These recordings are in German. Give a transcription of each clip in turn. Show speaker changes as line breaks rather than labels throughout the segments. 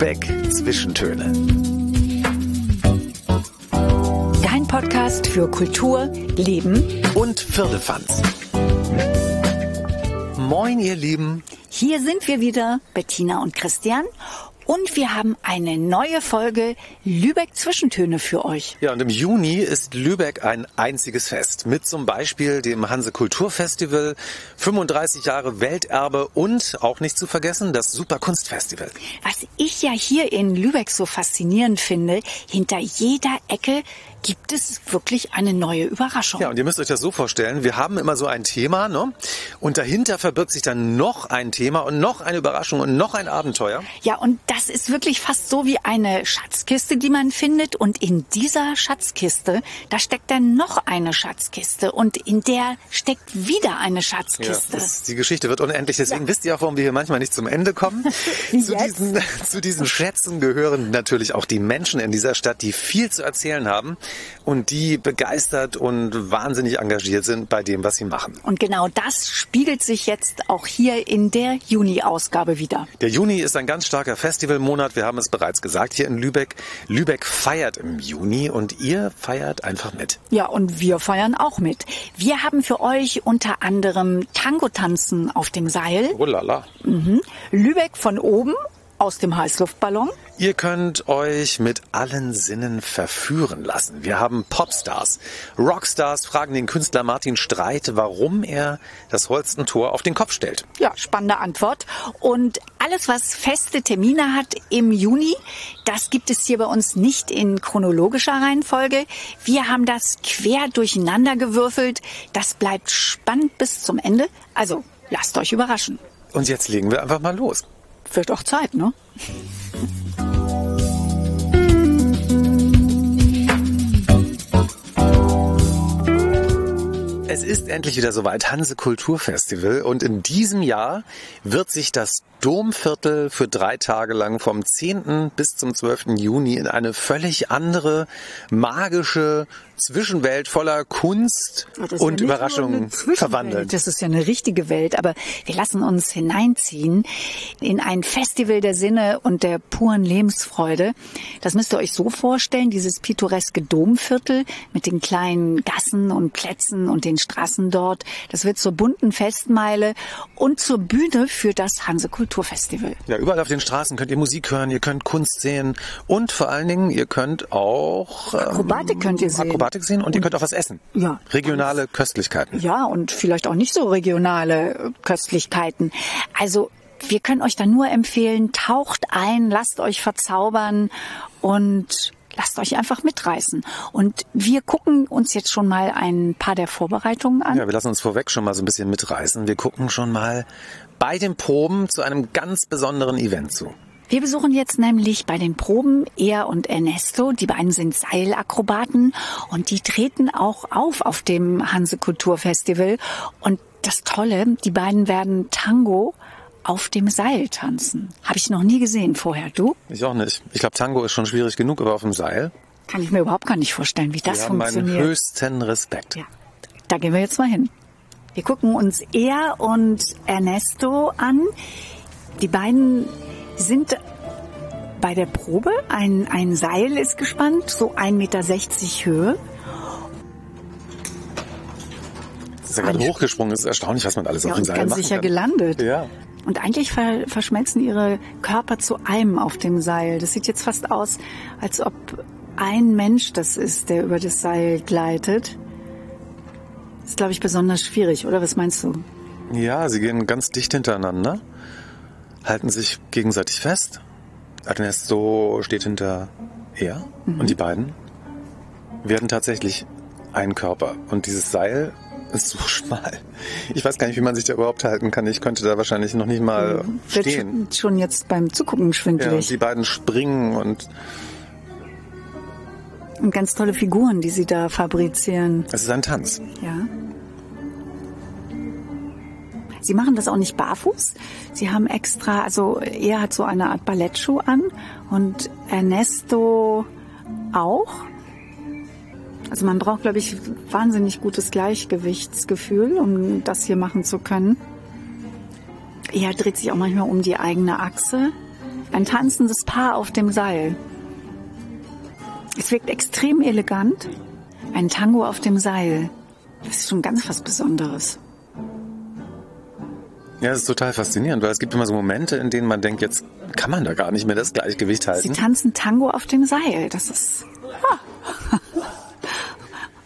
Lübeck Zwischentöne.
Dein Podcast für Kultur, Leben
und Firlefanz. Moin, ihr Lieben.
Hier sind wir wieder, Bettina und Christian. Und wir haben eine neue Folge Lübeck Zwischentöne für euch.
Ja, und im Juni ist Lübeck ein einziges Fest. Mit zum Beispiel dem Hanse Kulturfestival, 35 Jahre Welterbe und auch nicht zu vergessen das Superkunstfestival.
Was ich ja hier in Lübeck so faszinierend finde, hinter jeder Ecke gibt es wirklich eine neue Überraschung.
Ja, und ihr müsst euch das so vorstellen, wir haben immer so ein Thema, ne? Und dahinter verbirgt sich dann noch ein Thema und noch eine Überraschung und noch ein Abenteuer.
Ja, und das ist wirklich fast so wie eine Schatzkiste, die man findet. Und in dieser Schatzkiste, da steckt dann noch eine Schatzkiste. Und in der steckt wieder eine Schatzkiste.
Ja, die Geschichte wird unendlich. Deswegen ja. wisst ihr auch, warum wir hier manchmal nicht zum Ende kommen. zu, diesen, zu diesen Schätzen gehören natürlich auch die Menschen in dieser Stadt, die viel zu erzählen haben und die begeistert und wahnsinnig engagiert sind bei dem, was sie machen.
Und genau das spiegelt sich jetzt auch hier in der Juni-Ausgabe wieder.
Der Juni ist ein ganz starker Festivalmonat. Wir haben es bereits gesagt hier in Lübeck. Lübeck feiert im Juni und ihr feiert einfach mit.
Ja, und wir feiern auch mit. Wir haben für euch unter anderem Tango-Tanzen auf dem Seil.
Oh lala.
Mhm. Lübeck von oben aus dem Heißluftballon.
Ihr könnt euch mit allen Sinnen verführen lassen. Wir haben Popstars. Rockstars fragen den Künstler Martin Streit, warum er das Holstentor auf den Kopf stellt.
Ja, spannende Antwort. Und alles, was feste Termine hat im Juni, das gibt es hier bei uns nicht in chronologischer Reihenfolge. Wir haben das quer durcheinander gewürfelt. Das bleibt spannend bis zum Ende. Also lasst euch überraschen.
Und jetzt legen wir einfach mal los.
Wird auch Zeit, ne?
Es ist endlich wieder soweit, Hanse Kulturfestival. Und in diesem Jahr wird sich das Domviertel für drei Tage lang vom 10. bis zum 12. Juni in eine völlig andere, magische Zwischenwelt voller Kunst und ja Überraschungen verwandeln.
Das ist ja eine richtige Welt, aber wir lassen uns hineinziehen in ein Festival der Sinne und der puren Lebensfreude. Das müsst ihr euch so vorstellen, dieses pittoreske Domviertel mit den kleinen Gassen und Plätzen und den Straßen dort. Das wird zur bunten Festmeile und zur Bühne für das Hanse Kulturfestival.
Ja, überall auf den Straßen könnt ihr Musik hören, ihr könnt Kunst sehen und vor allen Dingen, ihr könnt auch
ähm, Akrobatik könnt ihr sehen.
Akrobatik sehen und, und ihr könnt auch was essen.
Ja.
Regionale Köstlichkeiten.
Ja, und vielleicht auch nicht so regionale Köstlichkeiten. Also wir können euch da nur empfehlen, taucht ein, lasst euch verzaubern und lasst euch einfach mitreißen. Und wir gucken uns jetzt schon mal ein paar der Vorbereitungen an.
Ja, wir lassen uns vorweg schon mal so ein bisschen mitreißen. Wir gucken schon mal bei den Proben zu einem ganz besonderen Event zu.
Wir besuchen jetzt nämlich bei den Proben Er und Ernesto. Die beiden sind Seilakrobaten und die treten auch auf auf dem Hanse Kulturfestival. Und das Tolle, die beiden werden Tango auf dem Seil tanzen. Habe ich noch nie gesehen vorher. Du?
Ich auch nicht. Ich glaube, Tango ist schon schwierig genug, aber auf dem Seil.
Kann ich mir überhaupt gar nicht vorstellen, wie das
wir
funktioniert.
Meinen höchsten Respekt.
Ja, da gehen wir jetzt mal hin. Wir gucken uns er und Ernesto an. Die beiden sind bei der Probe. Ein, ein Seil ist gespannt, so 1,60 Meter Höhe.
Das ist ja gerade hochgesprungen. Es ist erstaunlich, was man alles ja, auf dem Seil
ganz
machen
sicher
kann.
gelandet.
Ja.
Und eigentlich ver verschmelzen ihre Körper zu einem auf dem Seil. Das sieht jetzt fast aus, als ob ein Mensch das ist, der über das Seil gleitet. Das ist, glaube ich, besonders schwierig, oder? Was meinst du?
Ja, sie gehen ganz dicht hintereinander, halten sich gegenseitig fest. Ernesto steht hinter er mhm. und die beiden werden tatsächlich ein Körper. Und dieses Seil ist so schmal. Ich weiß gar nicht, wie man sich da überhaupt halten kann. Ich könnte da wahrscheinlich noch nicht mal mhm. stehen.
Wird schon jetzt beim Zugucken schwindelig.
Ja, und die beiden springen und
und ganz tolle Figuren, die sie da fabrizieren.
Es ist ein Tanz.
Ja. Sie machen das auch nicht barfuß. Sie haben extra, also er hat so eine Art Ballettschuh an und Ernesto auch. Also man braucht, glaube ich, wahnsinnig gutes Gleichgewichtsgefühl, um das hier machen zu können. Er dreht sich auch manchmal um die eigene Achse. Ein tanzendes Paar auf dem Seil. Es wirkt extrem elegant. Ein Tango auf dem Seil. Das ist schon ganz was Besonderes.
Ja, das ist total faszinierend, weil es gibt immer so Momente, in denen man denkt, jetzt kann man da gar nicht mehr das Gleichgewicht halten.
Sie tanzen Tango auf dem Seil. Das ist.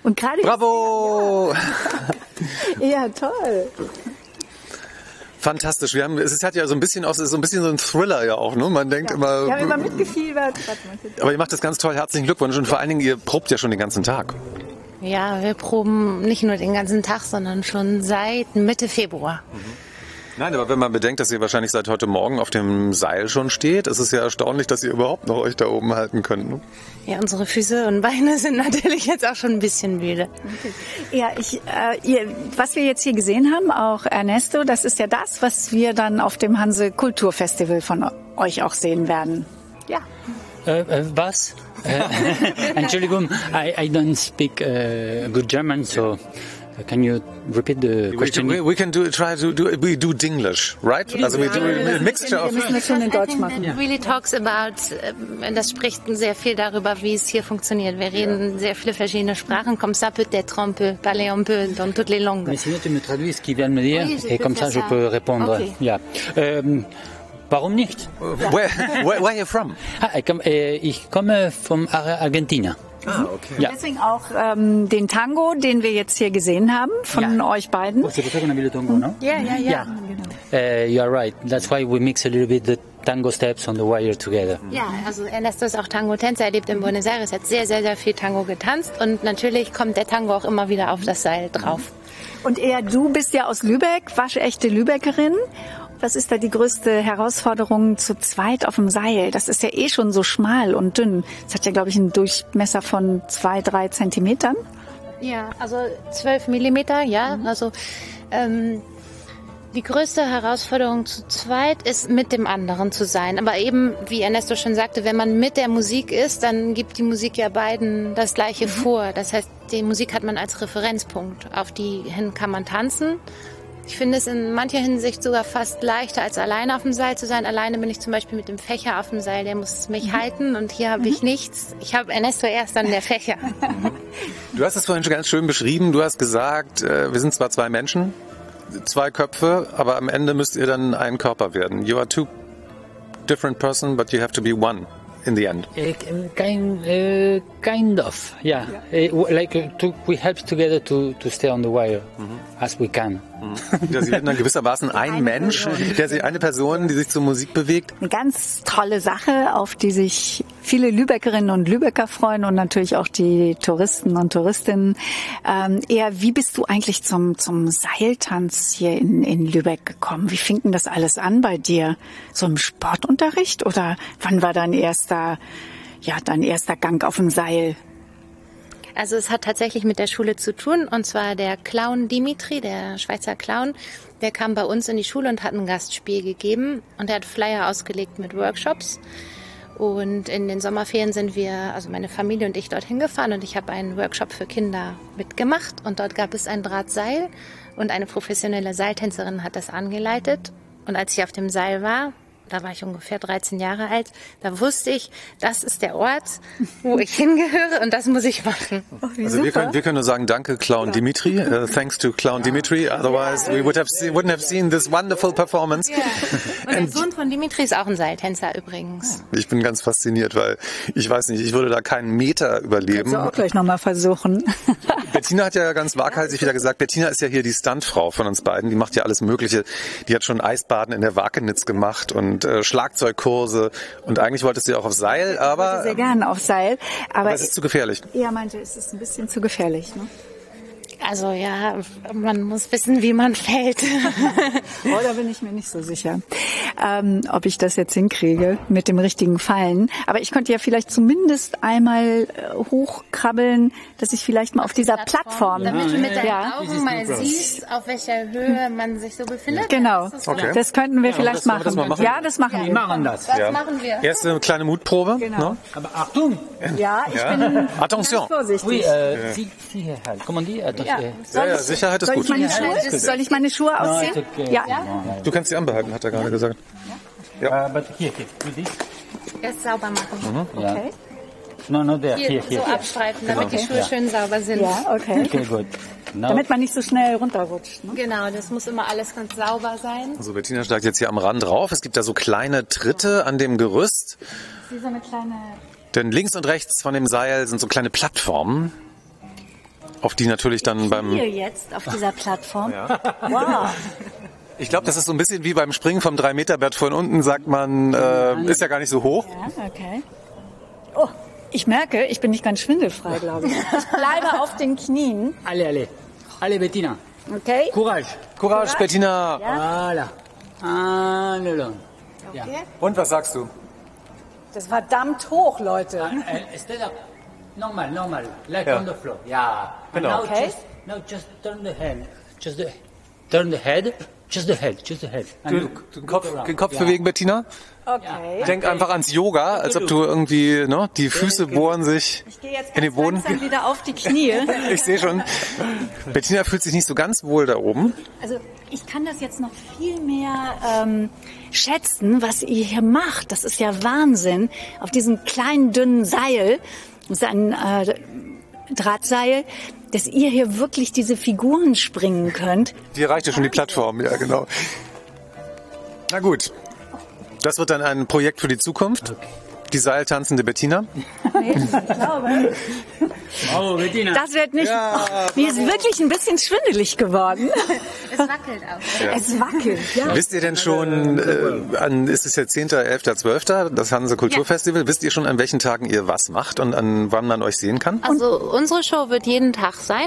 Und gerade.
Bravo!
Ja, toll.
Fantastisch. Wir haben, es hat ja so ein bisschen aus, es ist so ein bisschen so ein Thriller ja auch, ne? Man denkt immer.
Wir haben immer mitgefiebert.
Aber ihr macht das ganz toll. Herzlichen Glückwunsch und vor allen Dingen, ihr probt ja schon den ganzen Tag.
Ja, wir proben nicht nur den ganzen Tag, sondern schon seit Mitte Februar.
Nein, aber wenn man bedenkt, dass ihr wahrscheinlich seit heute Morgen auf dem Seil schon steht, ist es ja erstaunlich, dass ihr überhaupt noch euch da oben halten könnt. Ne?
Ja, unsere Füße und Beine sind natürlich jetzt auch schon ein bisschen müde.
Ja, ich, äh, ihr, was wir jetzt hier gesehen haben, auch Ernesto, das ist ja das, was wir dann auf dem Hanse Kulturfestival von euch auch sehen werden.
Ja.
Äh, äh, was? Äh, Entschuldigung, I, I don't speak uh, good German, so can you repeat the
We,
question?
we, we can do try to do we do Dinglish, right? Also we do a mixture
Wir
of
müssen das schon in Deutsch machen.
It really talks about, ähm, das spricht sehr viel darüber, wie es hier funktioniert. Wir reden sehr viele verschiedene Sprachen, comme ça peut-être on peut parler un peu dans toutes les langues.
Mais sinon, tu me traduis ce qu'il vient de me dire
Oui,
et comme ça,
faire
je
ça.
peux répondre.
Ok.
Ja. Ähm, warum nicht?
where, where where are you from?
Ah, ich, komm, ich komme von Ar Argentina.
Ah, okay.
Ja.
Deswegen auch ähm, den Tango, den wir jetzt hier gesehen haben von
Ja.
euch beiden.
Ja, ja, ja.
Uh, you are right. That's why we mix a little bit the tango steps on the wire together.
Ja, also Ernesto ist auch Tango-Tänzer, er lebt in Buenos Aires, hat sehr, sehr, sehr viel Tango getanzt und natürlich kommt der Tango auch immer wieder auf das Seil drauf.
Und eher du bist ja aus Lübeck, waschechte Lübeckerin. Was ist da die größte Herausforderung zu zweit auf dem Seil? Das ist ja eh schon so schmal und dünn. Es hat ja, glaube ich, einen Durchmesser von zwei, drei Zentimetern.
Ja, also 12 Millimeter, ja. Also ähm, die größte Herausforderung zu zweit ist, mit dem anderen zu sein. Aber eben, wie Ernesto schon sagte, wenn man mit der Musik ist, dann gibt die Musik ja beiden das Gleiche vor. Das heißt, die Musik hat man als Referenzpunkt. Auf die hin kann man tanzen. Ich finde es in mancher Hinsicht sogar fast leichter, als alleine auf dem Seil zu sein. Alleine bin ich zum Beispiel mit dem Fächer auf dem Seil, der muss mich halten und hier habe ich nichts. Ich habe Ernesto erst dann der Fächer.
Du hast es vorhin schon ganz schön beschrieben. Du hast gesagt, äh, wir sind zwar zwei Menschen, zwei Köpfe, aber am Ende müsst ihr dann ein Körper werden. You are two different person, but you have to be one in the end.
Uh, kind, uh, kind of, yeah. Uh, w- like uh, to, we help together to, to stay on the wire as we can.
Ja, sie werden dann gewissermaßen ein Mensch, der sich, eine Person, die sich zur Musik bewegt.
Eine ganz tolle Sache, auf die sich viele Lübeckerinnen und Lübecker freuen und natürlich auch die Touristen und Touristinnen. Ähm, eher, wie bist du eigentlich zum, zum Seiltanz hier in, in Lübeck gekommen? Wie fing denn das alles an bei dir? So im Sportunterricht oder wann war dein erster, ja, dein erster Gang auf dem Seil?
Also es hat tatsächlich mit der Schule zu tun. Und zwar der Clown Dimitri, der Schweizer Clown, der kam bei uns in die Schule und hat ein Gastspiel gegeben. Und er hat Flyer ausgelegt mit Workshops. Und in den Sommerferien sind wir, also meine Familie und ich, dorthin gefahren und ich habe einen Workshop für Kinder mitgemacht. Und dort gab es ein Drahtseil und eine professionelle Seiltänzerin hat das angeleitet. Und als ich auf dem Seil war, da war ich ungefähr 13 Jahre alt, da wusste ich, das ist der Ort, wo ich hingehöre und das muss ich machen.
Also wir können, wir können nur sagen, danke Clown Dimitri. Uh, thanks to Clown Dimitri. Otherwise we would have seen, wouldn't have seen this wonderful performance.
Und der Sohn von Dimitri ist auch ein Seiltänzer übrigens.
Ich bin ganz fasziniert, weil ich weiß nicht, ich würde da keinen Meter überleben.
So auch gleich nochmal versuchen.
Bettina hat ja ganz waghalsig wieder gesagt, Bettina ist ja hier die Stuntfrau von uns beiden. Die macht ja alles Mögliche. Die hat schon Eisbaden in der Wakenitz gemacht und äh, Schlagzeugkurse. Und eigentlich wolltest du ja auch auf Seil, aber,
Sehr gern auf Seil. Aber,
aber es ist zu gefährlich.
er meinte, es ist ein bisschen zu gefährlich. Ne?
Also ja, man muss wissen, wie man fällt.
Oh, da bin ich mir nicht so sicher, ähm, ob ich das jetzt hinkriege mit dem richtigen Fallen. Aber ich könnte ja vielleicht zumindest einmal äh, hochkrabbeln, dass ich vielleicht mal auf dieser Plattform.
Damit du mit deinen
Ja.
Augen mal siehst, auf welcher Höhe man sich so befindet.
Genau,
Das
Okay.
das könnten wir vielleicht
das- wollen wir das
machen.
machen?
Ja, das machen
Wir
wir.
machen das.
Das machen wir.
Erste kleine Mutprobe.
Genau.
Ne?
Aber Achtung!
Ja, ich bin
Attention.
ganz vorsichtig.
Oui, äh, sie, sie halt. On dit? Attends,
Ja.
Ja, ja, Sicherheit ist
Soll ich
gut.
meine Schuhe, soll ich meine Schuhe
no,
ausziehen?
okay.
Ja.
Du kannst sie anbehalten, hat er gerade gesagt. Ja.
Uh, but here, here, do this.
Erst sauber machen.
Yeah.
Okay.
No, no, there,
Hier,
here,
so
here.
abstreifen, damit die Schuhe
Ja.
schön sauber sind.
Ja, okay.
Okay, good. Now,
Damit man nicht so schnell runterrutscht. Ne?
Genau, das muss immer alles ganz sauber sein.
Also Bettina steigt jetzt hier am Rand drauf. Es gibt da so kleine Tritte an dem Gerüst.
Wie so eine kleine.
Denn links und rechts von dem Seil sind so kleine Plattformen, auf die natürlich dann beim...
Hier jetzt auf dieser Plattform. Wow.
Ich glaube, das ist so ein bisschen wie beim Springen vom 3-Meter-Brett. Von unten sagt man, äh, ist ja gar nicht so hoch.
Ja, okay. Oh, ich merke, ich bin nicht ganz schwindelfrei, glaube ich. Ich bleibe auf den Knien.
allez, allez. Allez, Bettina.
Okay.
Courage.
Courage, Bettina!
Voilà. Allez, là. Yeah.
Und was sagst du?
Das ist verdammt hoch, Leute.
Uh, instead of normal, normal, like
Yeah.
on the floor. Yeah.
Genau.
now
Okay.
just, now just turn the head. Just the, turn the head. Just the head. Just the head. And look.
Den
look
Kopf,
around.
den Kopf
Yeah.
bewegen, Bettina.
Okay.
Denk einfach ans Yoga, als ob du irgendwie, ne, die Füße bohren sich
Ich gehe jetzt
in den Boden.
wieder auf die Knie.
Ich sehe schon. Bettina fühlt sich nicht so ganz wohl da oben.
Also ich kann das jetzt noch viel mehr ähm, schätzen, was ihr hier macht. Das ist ja Wahnsinn. Auf diesem kleinen, dünnen Seil, das ist ein äh, Drahtseil, dass ihr hier wirklich diese Figuren springen könnt.
Die reicht ja schon die Plattform, ja genau. Na gut. Das wird dann ein Projekt für die Zukunft. Die seiltanzende Bettina.
Oh, Bettina.
Das wird nicht. Oh, mir ist wirklich ein bisschen schwindelig geworden.
Es wackelt auch.
Es wackelt. Ja.
Wisst ihr denn schon, äh, an, ist es jetzt 10., 11., 12., das Hanse Kulturfestival? Wisst ihr schon, an welchen Tagen ihr was macht und an wann man euch sehen kann?
Also unsere Show wird jeden Tag sein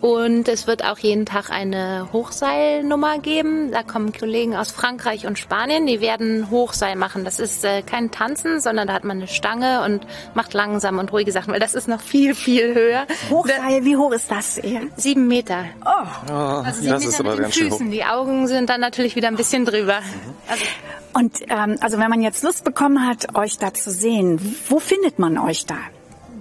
und es wird auch jeden Tag eine Hochseilnummer geben. Da kommen Kollegen aus Frankreich und Spanien, die werden Hochseil machen. Das ist äh, kein Tanzen, sondern da hat man eine Stange und macht langsam und ruhige Sachen, weil das ist noch viel, viel höher.
Hochseil, wie hoch ist das? eher?
Sieben Meter.
Also
Sieben
das ist
Meter
aber
mit den
ganz schön hoch.
Füßen. Die Augen sind dann natürlich wieder ein bisschen drüber. Also
Und ähm, also wenn man jetzt Lust bekommen hat, euch da zu sehen, wo findet man euch da?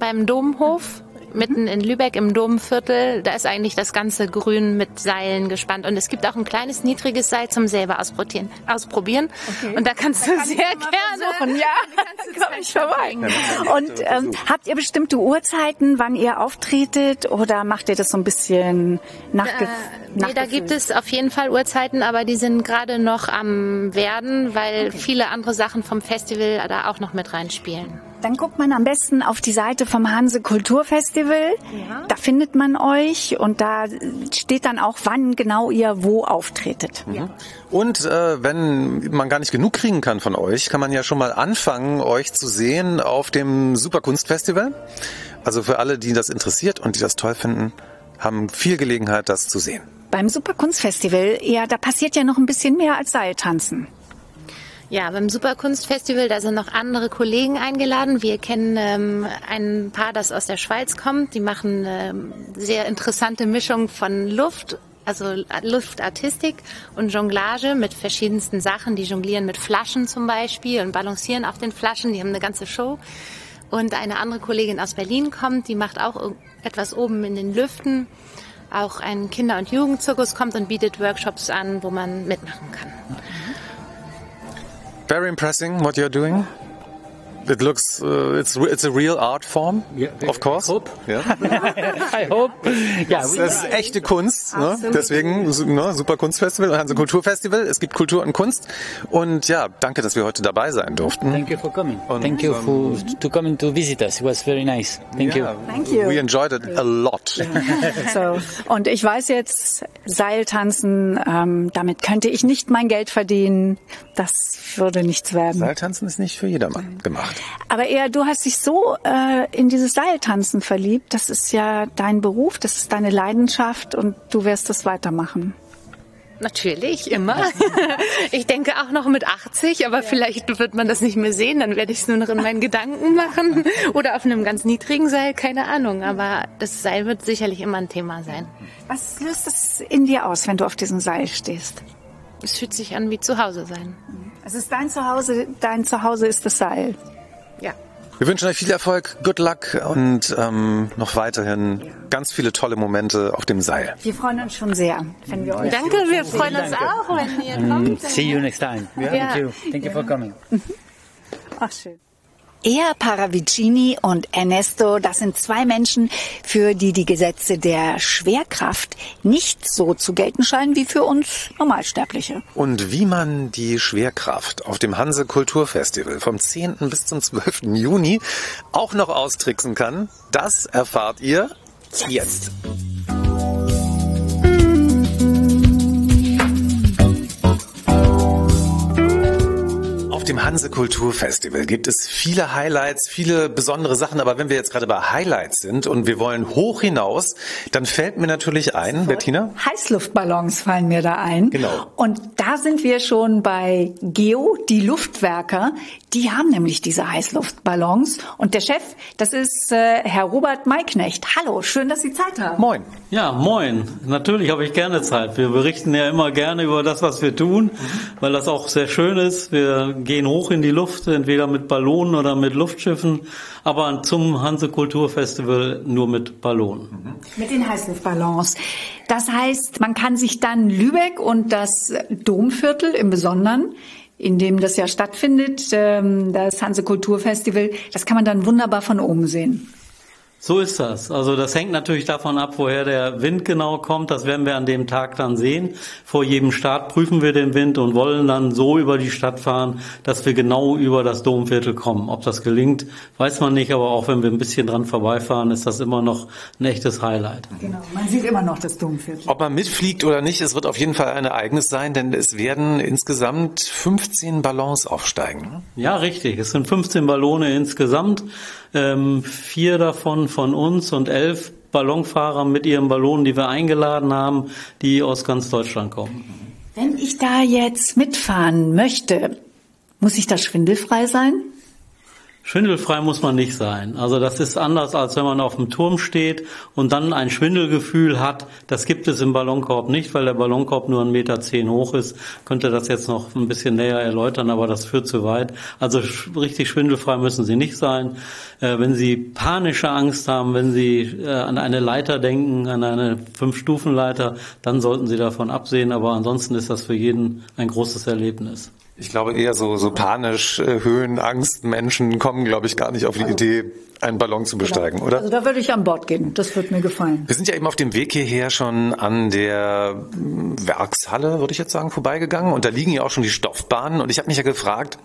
beim Domhof mitten in Lübeck im Domviertel, da ist eigentlich das ganze Grün mit Seilen gespannt. Und es gibt auch ein kleines, niedriges Seil zum selber ausprobieren. ausprobieren. Und da kannst du sehr gerne.
Versuchen, ja, komm ich vorbei. Und ähm, habt ihr bestimmte Uhrzeiten, wann ihr auftretet oder macht ihr das so ein bisschen nach,
Äh, nee, da gibt es auf jeden Fall Uhrzeiten, aber die sind gerade noch am werden, weil viele andere Sachen vom Festival da auch noch mit reinspielen.
Dann guckt man am besten auf die Seite vom Hanse Kulturfestival. Da findet man euch und da steht dann auch, wann genau ihr wo auftretet.
Und äh, wenn man gar nicht genug kriegen kann von euch, kann man ja schon mal anfangen, euch zu sehen auf dem Superkunstfestival. Also für alle, die das interessiert und die das toll finden, haben viel Gelegenheit, das zu sehen.
Beim Superkunstfestival, ja, da passiert ja noch ein bisschen mehr als Seiltanzen.
Ja, beim Superkunstfestival, da sind noch andere Kollegen eingeladen. Wir kennen ähm, ein Paar, das aus der Schweiz kommt. Die machen ähm, sehr interessante Mischung von Luft, also Luftartistik und Jonglage mit verschiedensten Sachen. Die jonglieren mit Flaschen zum Beispiel und balancieren auf den Flaschen. Die haben eine ganze Show. Und eine andere Kollegin aus Berlin kommt, die macht auch etwas oben in den Lüften. Auch ein Kinder- und Jugendzirkus kommt und bietet Workshops an, wo man mitmachen kann.
Very impressive what you're doing. It looks, uh, it's, it's a real art form,
Yeah,
of course.
hope.
Ja.
I hope. Yeah,
Das
we,
ist echte Kunst, ne? deswegen ne, Super Kunstfestival, Hanse Kulturfestival. Es gibt Kultur und Kunst. Und ja, danke, dass wir heute dabei sein durften.
thank you for coming.
Und,
thank you
um,
for to coming to visit us. It was very nice. Thank you.
Thank you.
We enjoyed it a lot.
So. Und ich weiß jetzt, Seiltanzen, ähm, damit könnte ich nicht mein Geld verdienen. Das würde nichts werden.
Seiltanzen ist nicht für jedermann gemacht.
Aber eher, du hast dich so äh, in dieses Seiltanzen verliebt. Das ist ja dein Beruf, das ist deine Leidenschaft und du wirst das weitermachen.
Natürlich, immer. Ich denke auch noch mit 80, aber vielleicht wird man das nicht mehr sehen. Dann werde ich es nur noch in meinen Gedanken machen oder auf einem ganz niedrigen Seil, keine Ahnung. Aber das Seil wird sicherlich immer ein Thema sein.
Was löst es in dir aus, wenn du auf diesem Seil stehst?
Es fühlt sich an wie zu Hause sein.
Es ist dein Zuhause, dein Zuhause ist das Seil.
Ja.
Wir wünschen euch viel Erfolg, good luck und ähm, noch weiterhin ganz viele tolle Momente auf dem Seil.
Wir freuen uns schon sehr, wenn wir euch.
Danke, wir freuen uns auch, wenn ihr kommt.
See you next time. Yeah. Thank you. Thank you for coming.
Ach, schön. Er, Paravicini und Ernesto, das sind zwei Menschen, für die die Gesetze der Schwerkraft nicht so zu gelten scheinen wie für uns Normalsterbliche.
Und wie man die Schwerkraft auf dem Hanse Kulturfestival vom 10. bis zum 12. Juni auch noch austricksen kann, das erfahrt ihr jetzt. Auf dem Hanse Kulturfestival gibt es viele Highlights, viele besondere Sachen, aber wenn wir jetzt gerade bei Highlights sind und wir wollen hoch hinaus, dann fällt mir natürlich ein, Bettina,
Heißluftballons fallen mir da ein.
Genau.
Und da sind wir schon bei Geo, die Luftwerker. Die haben nämlich diese Heißluftballons. Und der Chef, das ist äh, Herr Robert Maiknecht. Hallo, schön, dass Sie Zeit haben.
moin.
Ja, moin. Natürlich habe ich gerne Zeit. Wir berichten ja immer gerne über das, was wir tun, weil das auch sehr schön ist. Wir gehen hoch in die Luft, entweder mit Ballonen oder mit Luftschiffen, aber zum Hanse Kulturfestival nur mit Ballonen.
Mit den Heißluftballons. Das heißt, man kann sich dann Lübeck und das Domviertel im Besonderen, in dem das ja stattfindet, ähm, das Hanse Kulturfestival, das kann man dann wunderbar von oben sehen.
So ist das. Also das hängt natürlich davon ab, woher der Wind genau kommt. Das werden wir an dem Tag dann sehen. Vor jedem Start prüfen wir den Wind und wollen dann so über die Stadt fahren, dass wir genau über das Domviertel kommen. Ob das gelingt, weiß man nicht, aber auch wenn wir ein bisschen dran vorbeifahren, ist das immer noch ein echtes Highlight.
Genau, man sieht immer noch das Domviertel.
Ob man mitfliegt oder nicht, es wird auf jeden Fall ein Ereignis sein, denn es werden insgesamt 15 Ballons aufsteigen.
Ja, richtig. Es sind 15 Ballone insgesamt, ähm, vier davon von uns und elf Ballonfahrer mit ihren Ballonen, die wir eingeladen haben, die aus ganz Deutschland kommen.
Wenn ich da jetzt mitfahren möchte, muss ich da schwindelfrei sein?
Schwindelfrei muss man nicht sein. Also das ist anders, als wenn man auf dem Turm steht und dann ein Schwindelgefühl hat. Das gibt es im Ballonkorb nicht, weil der Ballonkorb nur 1,10 Meter zehn hoch ist. Könnte das jetzt noch ein bisschen näher erläutern, aber das führt zu weit. Also richtig schwindelfrei müssen Sie nicht sein. Äh, wenn Sie panische Angst haben, wenn Sie äh, an eine Leiter denken, an eine Fünf-Stufen-Leiter, dann sollten Sie davon absehen. Aber ansonsten ist das für jeden ein großes Erlebnis.
Ich glaube eher so, so panisch, äh, Höhenangst, Menschen kommen, glaube ich, gar nicht auf die Idee, einen Ballon zu besteigen, oder?
Also da würde ich an Bord gehen. Das wird mir gefallen.
Wir sind ja eben auf dem Weg hierher schon an der Werkshalle, würde ich jetzt sagen, vorbeigegangen. Und da liegen ja auch schon die Stoffbahnen. Und ich habe mich ja gefragt,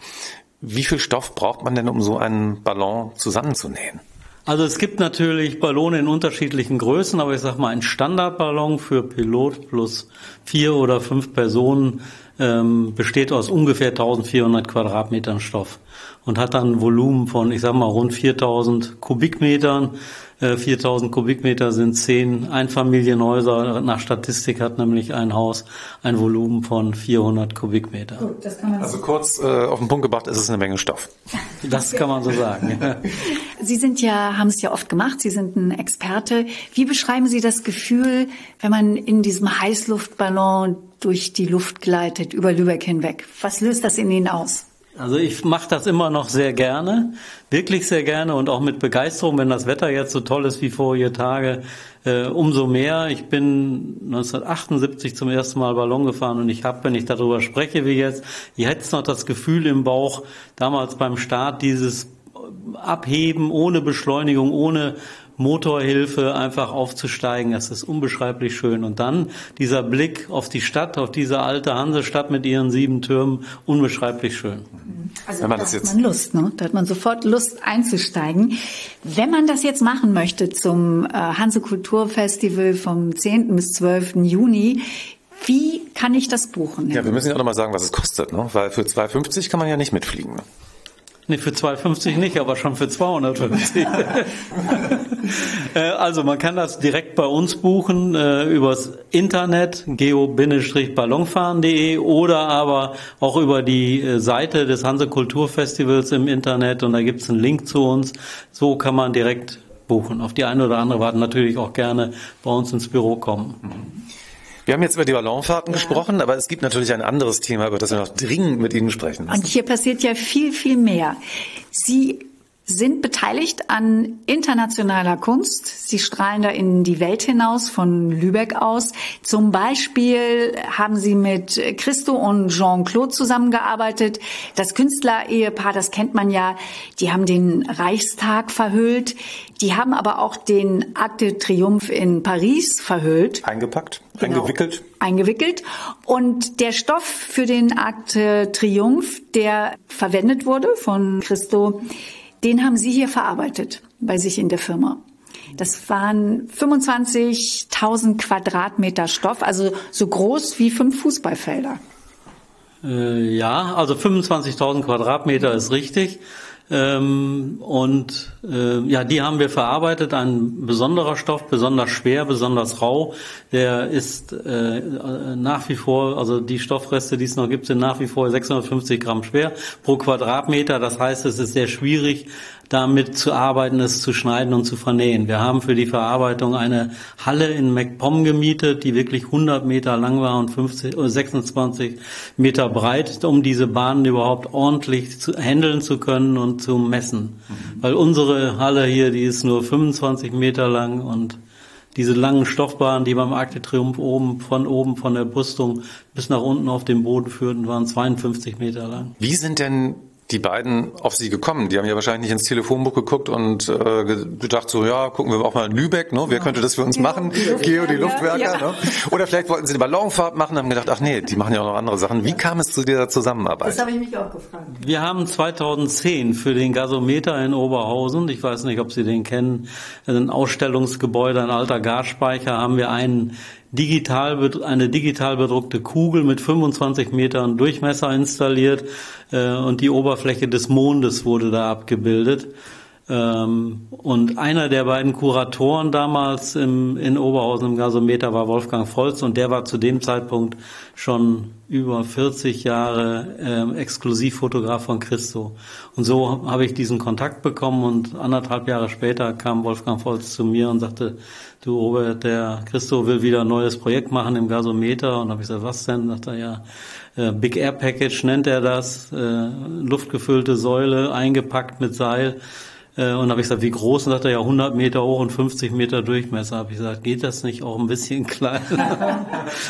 wie viel Stoff braucht man denn, um so einen Ballon zusammenzunähen?
Also es gibt natürlich Ballone in unterschiedlichen Größen, aber ich sag mal, ein Standardballon für Pilot plus vier oder fünf Personen ähm, besteht aus ungefähr 1400 Quadratmetern Stoff und hat dann ein Volumen von, ich sag mal, rund 4000 Kubikmetern. Äh, 4000 Kubikmeter sind zehn Einfamilienhäuser. Nach Statistik hat nämlich ein Haus ein Volumen von 400 Kubikmeter.
Das kann man
Also kurz äh, auf den Punkt gebracht, ist es eine Menge Stoff.
Das kann man so sagen.
Sie sind ja, haben es ja oft gemacht. Sie sind ein Experte. Wie beschreiben Sie das Gefühl, wenn man in diesem Heißluftballon durch die Luft gleitet, über Lübeck hinweg? Was löst das in Ihnen aus?
Also ich mache das immer noch sehr gerne, wirklich sehr gerne und auch mit Begeisterung, wenn das Wetter jetzt so toll ist wie vorige Tage, äh, umso mehr. Ich bin 1978 zum ersten Mal Ballon gefahren und ich habe, wenn ich darüber spreche wie jetzt, jetzt noch das Gefühl im Bauch, damals beim Start dieses Abheben ohne Beschleunigung, ohne Motorhilfe einfach aufzusteigen. Das ist unbeschreiblich schön. Und dann dieser Blick auf die Stadt, auf diese alte Hansestadt mit ihren sieben Türmen, unbeschreiblich schön.
Also
Wenn man
da
das
hat
jetzt-
man Lust, ne? Da hat man sofort Lust einzusteigen. Wenn man das jetzt machen möchte zum äh, Hanse Kulturfestival vom 10. bis 12. Juni, wie kann ich das buchen?
Ja, wir müssen ja auch nochmal sagen, was es kostet, ne? Weil für 2,50 kann man ja nicht mitfliegen. Ne?
Nee, für 250 nicht, aber schon für 250. Äh, also man kann das direkt bei uns buchen äh, übers Internet geo-ballonfahren.de oder aber auch über die äh, Seite des Hanse Kulturfestivals im Internet und da gibt's einen Link zu uns. So kann man direkt buchen. Auf die eine oder andere warten natürlich auch gerne bei uns ins Büro kommen.
Wir haben jetzt über die Ballonfahrten gesprochen, aber es gibt natürlich ein anderes Thema, über das wir noch dringend mit Ihnen sprechen müssen.
Und hier passiert ja viel, viel mehr. Sie sind beteiligt an internationaler Kunst. Sie strahlen da in die Welt hinaus, von Lübeck aus. Zum Beispiel haben sie mit Christo und Jean-Claude zusammengearbeitet. Das Künstlerehepaar, das kennt man ja, die haben den Reichstag verhüllt. Die haben aber auch den Arc de Triomphe in Paris verhüllt.
Eingepackt,
Genau.
eingewickelt.
Eingewickelt. Und der Stoff für den Akt Triumph, der verwendet wurde von Christo, den haben Sie hier verarbeitet bei sich in der Firma. Das waren 25.000 Quadratmeter Stoff, also so groß wie fünf Fußballfelder.
Äh, ja, also 25.000 Quadratmeter ist richtig. Ähm, und äh, ja, die haben wir verarbeitet. Ein besonderer Stoff, besonders schwer, besonders rau. Der ist äh, nach wie vor, also die Stoffreste, die es noch gibt, sind nach wie vor 650 Gramm schwer pro Quadratmeter. Das heißt, es ist sehr schwierig, damit zu arbeiten, es zu schneiden und zu vernähen. Wir haben für die Verarbeitung eine Halle in MacPom gemietet, die wirklich 100 Meter lang war und 50, oder 26 Meter breit, um diese Bahnen überhaupt ordentlich zu handeln zu können und zu messen. Weil unsere Halle hier, die ist nur 25 Meter lang und diese langen Stoffbahnen, die beim Arc de Triomphe oben, von oben von der Brüstung bis nach unten auf den Boden führten, waren 52 Meter lang.
Wie sind denn die beiden auf Sie gekommen? Die haben ja wahrscheinlich nicht ins Telefonbuch geguckt und äh, gedacht so, ja, gucken wir auch mal in Lübeck, ne? Wer könnte das für uns machen? Geo, die Luftwerker,
Ja.
ne? Oder vielleicht wollten Sie eine Ballonfahrt machen, haben gedacht, ach nee, die machen ja auch noch andere Sachen. Wie kam es zu dieser Zusammenarbeit?
habe ich mich auch gefragt.
Wir haben 2010 für den Gasometer in Oberhausen, ich weiß nicht, ob Sie den kennen, ein Ausstellungsgebäude, ein alter Gasspeicher, haben wir einen digital, eine digital bedruckte Kugel mit 25 Metern Durchmesser installiert äh, und die Oberfläche des Mondes wurde da abgebildet. Ähm, und einer der beiden Kuratoren damals im, in Oberhausen im Gasometer war Wolfgang Volz und der war zu dem Zeitpunkt schon über 40 Jahre ähm, Exklusivfotograf von Christo. Und so habe ich diesen Kontakt bekommen und anderthalb Jahre später kam Wolfgang Volz zu mir und sagte, du Robert, der Christo will wieder ein neues Projekt machen im Gasometer. Und habe ich gesagt, was denn? Sagt er, ja, äh, Big Air Package nennt er das, äh, luftgefüllte Säule, eingepackt mit Seil. Äh, Und habe ich gesagt, wie groß? Und sagt er, ja, 100 Meter hoch und 50 Meter Durchmesser. Habe ich gesagt, geht das nicht auch ein bisschen kleiner?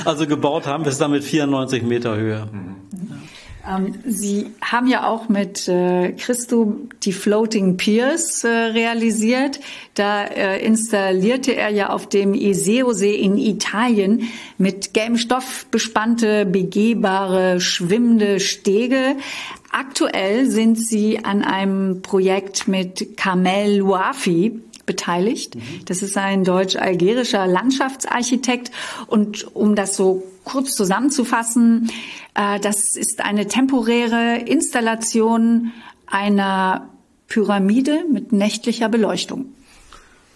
also gebaut haben wir es dann mit 94 Meter Höhe.
Ähm, Sie haben ja auch mit äh, Christo die Floating Piers äh, realisiert. Da äh, installierte er ja auf dem Iseo-See in Italien mit gelbem Stoff bespannte, begehbare, schwimmende Stege. Aktuell sind Sie an einem Projekt mit Kamel Luafi beteiligt. Das ist ein deutsch-algerischer Landschaftsarchitekt. Und um das so kurz zusammenzufassen, äh, das ist eine temporäre Installation einer Pyramide mit nächtlicher Beleuchtung.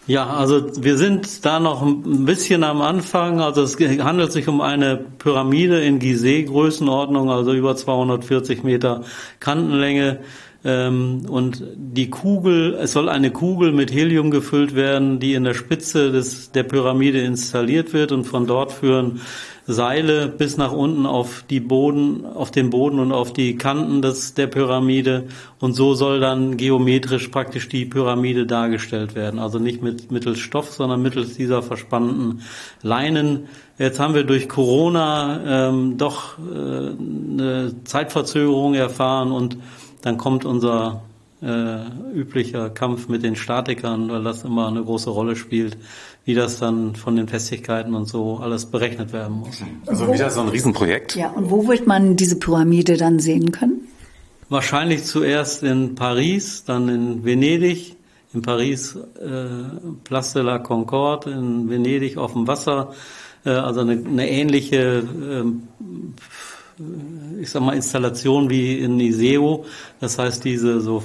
Ja, also wir sind da noch ein bisschen am Anfang. Also es handelt sich um eine Pyramide in Gizeh Größenordnung, also über 240 Meter Kantenlänge. Ähm, und die Kugel, es soll eine Kugel mit Helium gefüllt werden, die in der Spitze des, der Pyramide installiert wird und von dort führen Seile bis nach unten auf die Boden, auf den Boden und auf die Kanten des, der Pyramide. Und so soll dann geometrisch praktisch die Pyramide dargestellt werden. Also nicht mit, mittels Stoff, sondern mittels dieser verspannten Leinen. Jetzt haben wir durch Corona ähm, doch äh, eine Zeitverzögerung erfahren und dann kommt unser äh, üblicher Kampf mit den Statikern, weil das immer eine große Rolle spielt, wie das dann von den Festigkeiten und so alles berechnet werden muss.
Also wieder so ein Riesenprojekt.
Ja, und wo wird man diese Pyramide dann sehen können?
Wahrscheinlich zuerst in Paris, dann in Venedig. In Paris äh, Place de la Concorde, in Venedig auf dem Wasser. Äh, also eine, eine ähnliche, ähm, ich sag mal, Installation wie in Iseo. Das heißt, diese so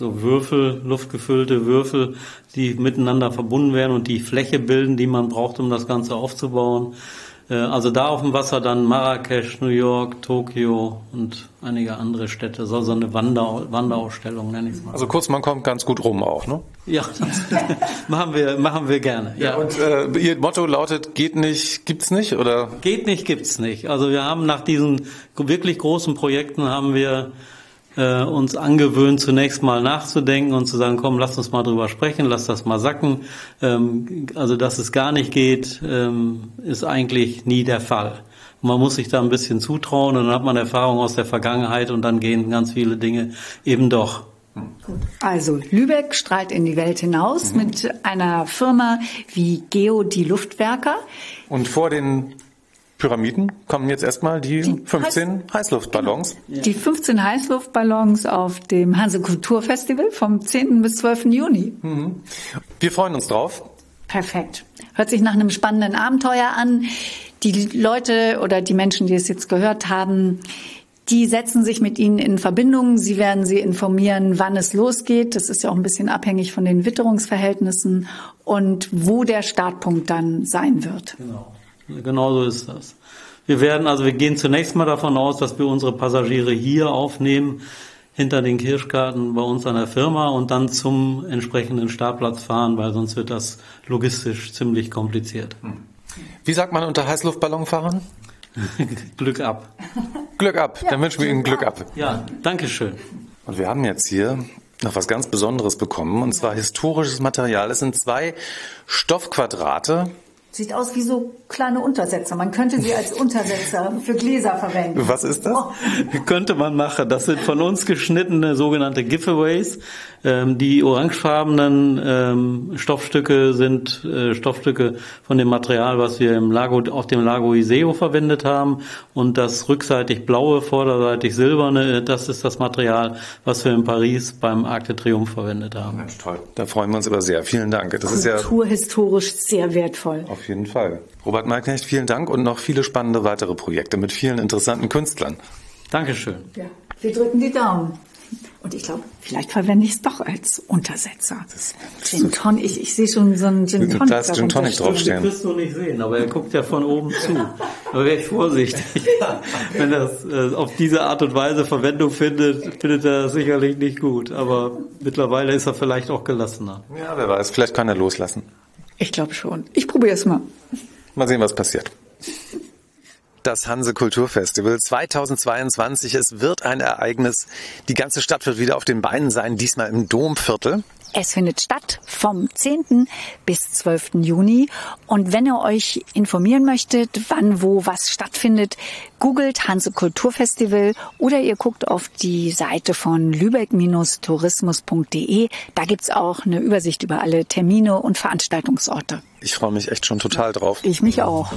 so Würfel, luftgefüllte Würfel, die miteinander verbunden werden und die Fläche bilden, die man braucht, um das Ganze aufzubauen. Äh, Also da auf dem Wasser dann Marrakesch, New York, Tokio und einige andere Städte. So so eine Wander Wanderausstellung, nenne ich es mal.
Also kurz, man kommt ganz gut rum auch, ne?
Ja, das machen wir, machen wir gerne. Ja.
Und äh, Ihr Motto lautet, geht nicht, gibt's nicht, oder?
Geht nicht, gibt's nicht. Also wir haben nach diesen wirklich großen Projekten haben wir äh, uns angewöhnt, zunächst mal nachzudenken und zu sagen, komm, lass uns mal drüber sprechen, lass das mal sacken. Ähm, also, dass es gar nicht geht, ähm, ist eigentlich nie der Fall. Man muss sich da ein bisschen zutrauen und dann hat man Erfahrung aus der Vergangenheit und dann gehen ganz viele Dinge eben doch.
Also Lübeck strahlt in die Welt hinaus mhm. mit einer Firma wie Geo die Luftwerker.
Und vor den Pyramiden kommen jetzt erstmal die, die 15 Heiß Heißluftballons.
Genau. Die 15 Heißluftballons auf dem Hanse Kulturfestival vom 10. bis 12. Juni. Mhm.
Wir freuen uns drauf.
Perfekt. Hört sich nach einem spannenden Abenteuer an. Die Leute oder die Menschen, die es jetzt gehört haben, die setzen sich mit Ihnen in Verbindung. Sie werden Sie informieren, wann es losgeht. Das ist ja auch ein bisschen abhängig von den Witterungsverhältnissen und wo der Startpunkt dann sein wird.
Genau. Genau so ist das. Wir werden, also wir gehen zunächst mal davon aus, dass wir unsere Passagiere hier aufnehmen, hinter den Kirschgarten bei uns an der Firma und dann zum entsprechenden Startplatz fahren, weil sonst wird das logistisch ziemlich kompliziert. Hm.
Wie sagt man unter Heißluftballonfahrern?
Glück ab.
Glück ab. Ja, Dann wünschen wir Ihnen Glück ab.
Ja, danke schön.
Und wir haben jetzt hier noch was ganz Besonderes bekommen, und zwar historisches Material. Es sind zwei Stoffquadrate,
Sieht aus wie so kleine Untersetzer. Man könnte sie als Untersetzer für Gläser verwenden.
Was ist das? Oh.
Könnte man machen. Das sind von uns geschnittene sogenannte Giveaways. Ähm, die orangefarbenen ähm, Stoffstücke sind äh, Stoffstücke von dem Material, was wir im Lago, auf dem Lago Iseo verwendet haben. Und das rückseitig blaue, vorderseitig silberne, das ist das Material, was wir in Paris beim Arc de Triomphe verwendet haben.
Mensch, toll. Da freuen wir uns aber sehr. Vielen Dank.
Das ist ja kulturhistorisch sehr wertvoll.
Auf jeden Fall. Robert Malknecht, vielen Dank und noch viele spannende weitere Projekte mit vielen interessanten Künstlern.
Dankeschön.
Ja, wir drücken die Daumen. Und ich glaube, vielleicht verwende ich es doch als Untersetzer. Das, Gin Tonic, ich, ich sehe schon so einen Gin Tonic.
Da ist Gin Tonic draufstehen.
Das wirst du nicht sehen, aber er guckt ja von oben zu. Da wäre ich vorsichtig. Wenn das äh, auf diese Art und Weise Verwendung findet, findet er das sicherlich nicht gut. Aber mittlerweile ist er vielleicht auch gelassener.
Ja, wer weiß, vielleicht kann er loslassen.
Ich glaube schon. Ich probiere es mal.
Mal sehen, was passiert das Hanse Kulturfestival 2022. Es wird ein Ereignis. Die ganze Stadt wird wieder auf den Beinen sein, diesmal im Domviertel.
Es findet statt vom 10. bis 12. Juni. Und wenn ihr euch informieren möchtet, wann, wo, was stattfindet, googelt Hanse Kulturfestival oder ihr guckt auf die Seite von lübeck-tourismus.de. Da gibt's auch eine Übersicht über alle Termine und Veranstaltungsorte.
Ich freue mich echt schon total drauf.
Ich mich auch.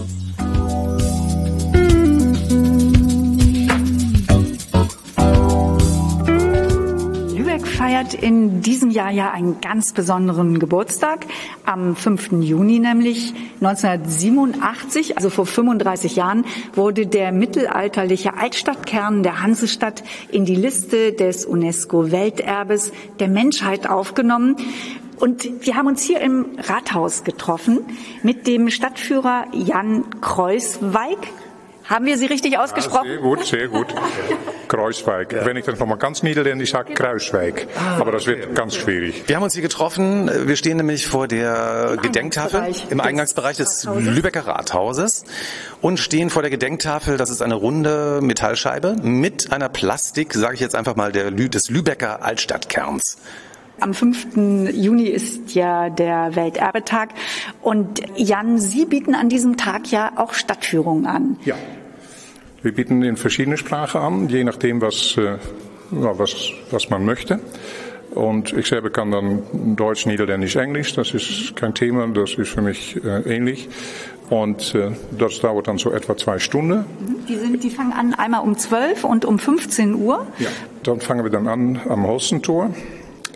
Feiert in diesem Jahr ja einen ganz besonderen Geburtstag. Am 5. Juni nämlich 1987, also vor 35 Jahren, wurde der mittelalterliche Altstadtkern der Hansestadt in die Liste des UNESCO-Welterbes der Menschheit aufgenommen. Und wir haben uns hier im Rathaus getroffen mit dem Stadtführer Jan Kreuzweig. Haben wir Sie richtig ausgesprochen?
Ja, sehr gut, sehr gut. Kreuzweig. Ja. Wenn ich das nochmal ganz niederländisch sage, Kreuzweig. Ah, Aber das wird ganz schwierig.
Wir haben uns hier getroffen. Wir stehen nämlich vor der Im Gedenktafel im Eingangsbereich des Lübecker Rathauses und stehen vor der Gedenktafel. Das ist eine runde Metallscheibe mit einer Plastik, sage ich jetzt einfach mal, der, des Lübecker Altstadtkerns.
Am 5. Juni ist ja der Welterbetag. Und Jan, Sie bieten an diesem Tag ja auch Stadtführungen an.
Ja. Wir bieten in verschiedene Sprachen an, je nachdem, was, äh, was, was man möchte. Und ich selber kann dann Deutsch, Niederländisch, Englisch. Das ist kein Thema, das ist für mich äh, ähnlich. Und äh, das dauert dann so etwa zwei Stunden.
Die, sind, die fangen an einmal um 12 und um 15 Uhr.
Ja, dann fangen wir dann an am Holstentor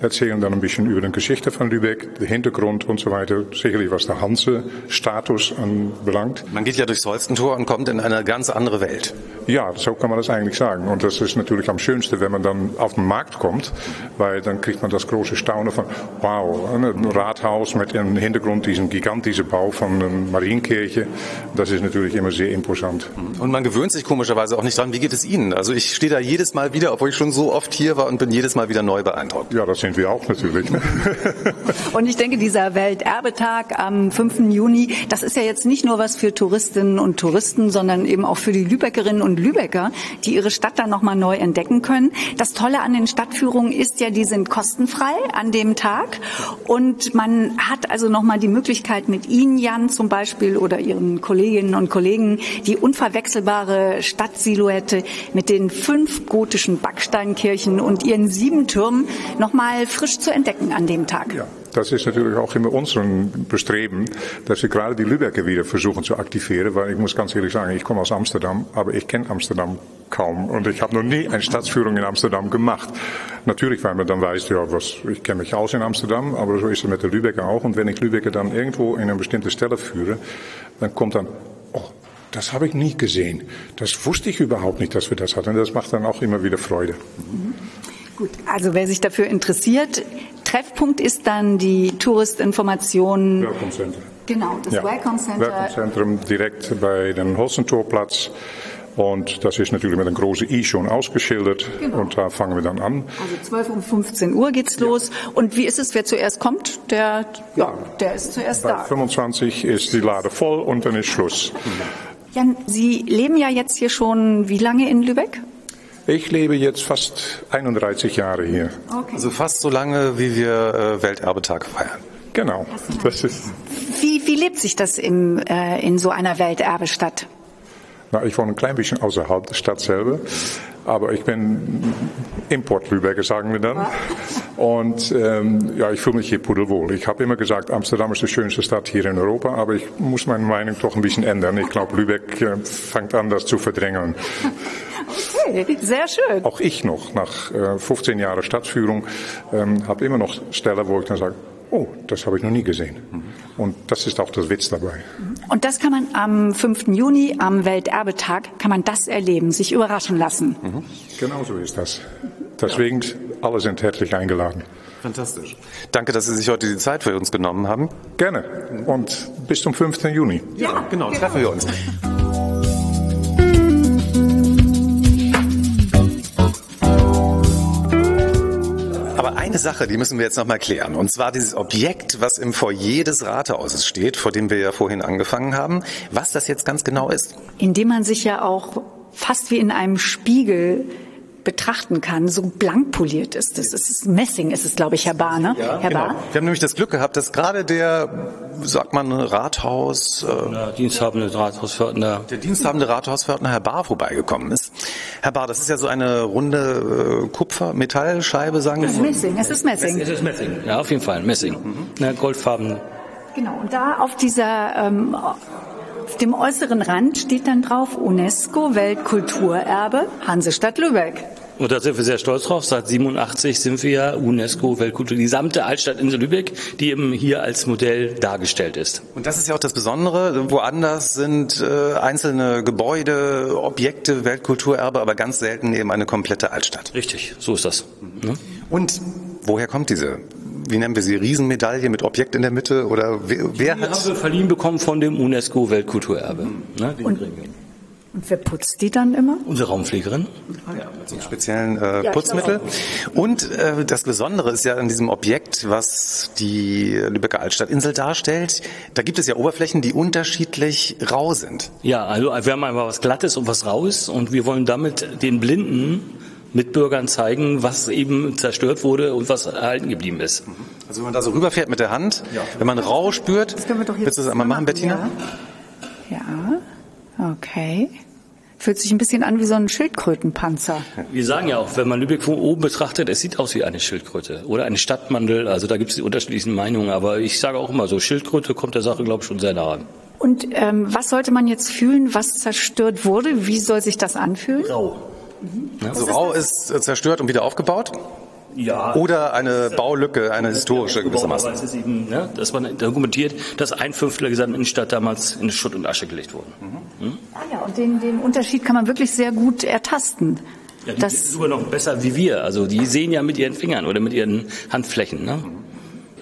erzählen dann ein bisschen über die Geschichte von Lübeck, den Hintergrund und so weiter. Sicherlich, was der Hanse-Status anbelangt.
Man geht ja durchs Holstentor und kommt in eine ganz andere Welt.
Ja, so kann man das eigentlich sagen. Und das ist natürlich am schönsten, wenn man dann auf den Markt kommt, weil dann kriegt man das große Staunen von, wow, ein Rathaus mit im Hintergrund diesen gigantischen Bau von einer Marienkirche. Das ist natürlich immer sehr imposant.
Und man gewöhnt sich komischerweise auch nicht dran. Wie geht es Ihnen? Also ich stehe da jedes Mal wieder, obwohl ich schon so oft hier war und bin jedes Mal wieder neu beeindruckt.
Ja, das sind wir auch natürlich. Ne?
Und ich denke, dieser Welterbetag am 5. Juni, das ist ja jetzt nicht nur was für Touristinnen und Touristen, sondern eben auch für die Lübeckerinnen und Lübecker, die ihre Stadt dann nochmal neu entdecken können. Das Tolle an den Stadtführungen ist ja, die sind kostenfrei an dem Tag. Und man hat also nochmal die Möglichkeit mit Ihnen, Jan zum Beispiel, oder Ihren Kolleginnen und Kollegen, die unverwechselbare Stadtsilhouette mit den fünf gotischen Backsteinkirchen und ihren sieben Türmen nochmal frisch zu entdecken an dem Tag.
Ja, das ist natürlich auch immer unser Bestreben, dass wir gerade die Lübecker wieder versuchen zu aktivieren, weil ich muss ganz ehrlich sagen, ich komme aus Amsterdam, aber ich kenne Amsterdam kaum und ich habe noch nie eine Stadtführung in Amsterdam gemacht. Natürlich, weil man dann weiß, ja, was, ich kenne mich aus in Amsterdam, aber so ist es mit der Lübecker auch. Und wenn ich Lübecker dann irgendwo in eine bestimmte Stelle führe, dann kommt dann, oh, das habe ich nie gesehen. Das wusste ich überhaupt nicht, dass wir das hatten. Das macht dann auch immer wieder Freude.
Mhm. Gut, also wer sich dafür interessiert, Treffpunkt ist dann die Touristinformation.
Welcome Center.
Genau, das
ja.
Welcome Center.
Welcome Zentrum direkt bei dem Holzentorplatz. Und das ist natürlich mit einem großen I schon ausgeschildert. Genau. Und da fangen wir dann an.
Also 12 um 15 Uhr geht's los. Und wie ist es, wer zuerst kommt? Der, ja, der ist zuerst
Bei
da.
25 ist die Lade voll und dann ist Schluss.
Jan, Sie leben ja jetzt hier schon wie lange in Lübeck?
Ich lebe jetzt fast 31 Jahre hier.
Okay. Also fast so lange, wie wir äh, Welterbetag feiern.
Genau. Das ist
wie, wie lebt sich das im, äh, in so einer Welterbestadt?
Na, ich wohne ein klein bisschen außerhalb der Stadt selber, aber ich bin Import-Lübecker, sagen wir dann. Und ähm, ja, ich fühle mich hier pudelwohl. Ich habe immer gesagt, Amsterdam ist die schönste Stadt hier in Europa, aber ich muss meine Meinung doch ein bisschen ändern. Ich glaube, Lübeck äh, fängt an, das zu verdrängen.
Okay, sehr schön.
Auch ich noch, nach äh, 15 Jahren Stadtführung, ähm, habe immer noch Stellen, wo ich dann sage, oh, das habe ich noch nie gesehen. Und das ist auch das Witz dabei.
Und das kann man am 5. Juni, am Welterbetag, kann man das erleben, sich überraschen lassen.
Mhm. Genau so ist das. Deswegen, alle sind herzlich eingeladen.
Fantastisch. Danke, dass Sie sich heute die Zeit für uns genommen haben.
Gerne. Und bis zum 15. Juni.
Ja, genau, treffen wir uns. Eine Sache, die müssen wir jetzt nochmal klären. Und zwar dieses Objekt, was im Foyer des Rathauses steht, vor dem wir ja vorhin angefangen haben, was das jetzt ganz genau ist.
Indem man sich ja auch fast wie in einem Spiegel betrachten kann, so blank poliert ist. Das ist Messing, ist es, glaube ich, Herr Bar, ne?
Ja,
Herr
genau.
Bar?
Wir haben nämlich das Glück gehabt, dass gerade der, sagt man, Rathaus, äh,
Der diensthabende Rathausfördner.
der diensthabende Rathausfördner Herr Bar vorbeigekommen ist. Herr Bar, das ist ja so eine runde äh, Kupfer-Metallscheibe, sagen wir.
Messing, es ist Messing.
Es ist Messing. Ja, auf jeden Fall, Messing. Na, goldfarben.
Genau, und da auf dieser, ähm, auf dem äußeren Rand steht dann drauf UNESCO Weltkulturerbe Hansestadt Lübeck.
Und da sind wir sehr stolz drauf. Seit 87 sind wir ja UNESCO Weltkultur, die gesamte Altstadtinsel Lübeck, die eben hier als Modell dargestellt ist.
Und das ist ja auch das Besondere. Woanders sind äh, einzelne Gebäude, Objekte, Weltkulturerbe, aber ganz selten eben eine komplette Altstadt.
Richtig, so ist das. Ne?
Und woher kommt diese, wie nennen wir sie, Riesenmedaille mit Objekt in der Mitte? Oder wer, wer
Die haben
hat...
wir verliehen bekommen von dem UNESCO Weltkulturerbe. Ne? Gremium.
Und wer putzt die dann immer?
Unsere Raumpflegerin.
mit so einem speziellen äh, Putzmittel. Und äh, das Besondere ist ja an diesem Objekt, was die Lübecker Altstadtinsel darstellt, da gibt es ja Oberflächen, die unterschiedlich rau sind.
Ja, also wir haben einmal was Glattes und was Raues und wir wollen damit den blinden Mitbürgern zeigen, was eben zerstört wurde und was erhalten geblieben ist.
Also wenn man da so rüberfährt mit der Hand, wenn man rau spürt,
Das können wir doch jetzt
willst du das einmal machen, Bettina?
Ja. ja, okay. Fühlt sich ein bisschen an wie so ein Schildkrötenpanzer.
Wir sagen ja auch, wenn man Lübeck von oben betrachtet, es sieht aus wie eine Schildkröte oder eine Stadtmandel. Also da gibt es die unterschiedlichen Meinungen. Aber ich sage auch immer so, Schildkröte kommt der Sache, glaube ich, schon sehr nah.
Und ähm, was sollte man jetzt fühlen, was zerstört wurde? Wie soll sich das anfühlen?
Grau.
Also rau ist zerstört und wieder aufgebaut?
Ja.
Oder eine Baulücke, eine historische gewissermaßen?
es ist eben, ne, dass man dokumentiert, dass ein Fünftel der gesamten Innenstadt damals in Schutt und Asche gelegt wurde.
Ah ja, und den, den Unterschied kann man wirklich sehr gut ertasten.
Ja, die
Das-
sind sogar noch besser wie wir. Also die sehen ja mit ihren Fingern oder mit ihren Handflächen. Ne?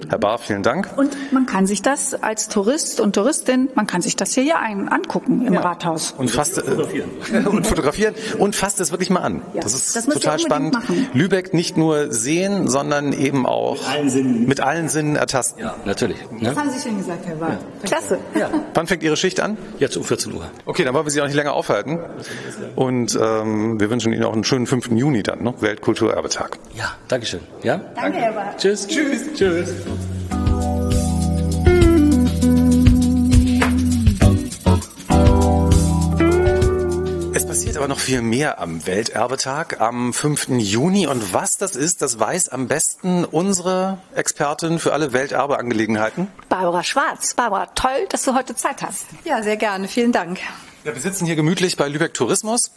Herr Bahr, vielen Dank.
Und man kann sich das als Tourist und Touristin, man kann sich das hier ja ein, angucken im ja. Rathaus.
Und fasst, äh, fotografieren. und fotografieren und fasst es wirklich mal an. Ja. Das ist das total spannend. Machen. Lübeck nicht nur sehen, sondern eben auch mit allen Sinnen, mit allen Sinnen ertasten.
Ja, natürlich.
Ne? Das haben Sie schön gesagt, Herr Bahr. Ja. Klasse.
Ja. Wann fängt Ihre Schicht an?
Jetzt um 14 Uhr.
Okay, dann wollen wir Sie auch nicht länger aufhalten. Und ähm, wir wünschen Ihnen auch einen schönen 5. Juni dann, ne? Weltkulturerbetag.
Ja, Dankeschön. Ja?
Danke, Herr Bahr.
Tschüss. Tschüss. Tschüss. Es passiert aber noch viel mehr am Welterbetag am 5. Juni. Und was das ist, das weiß am besten unsere Expertin für alle Welterbeangelegenheiten.
Barbara Schwarz. Barbara, toll, dass du heute Zeit hast.
Ja, sehr gerne. Vielen Dank.
Ja, wir sitzen hier gemütlich bei Lübeck Tourismus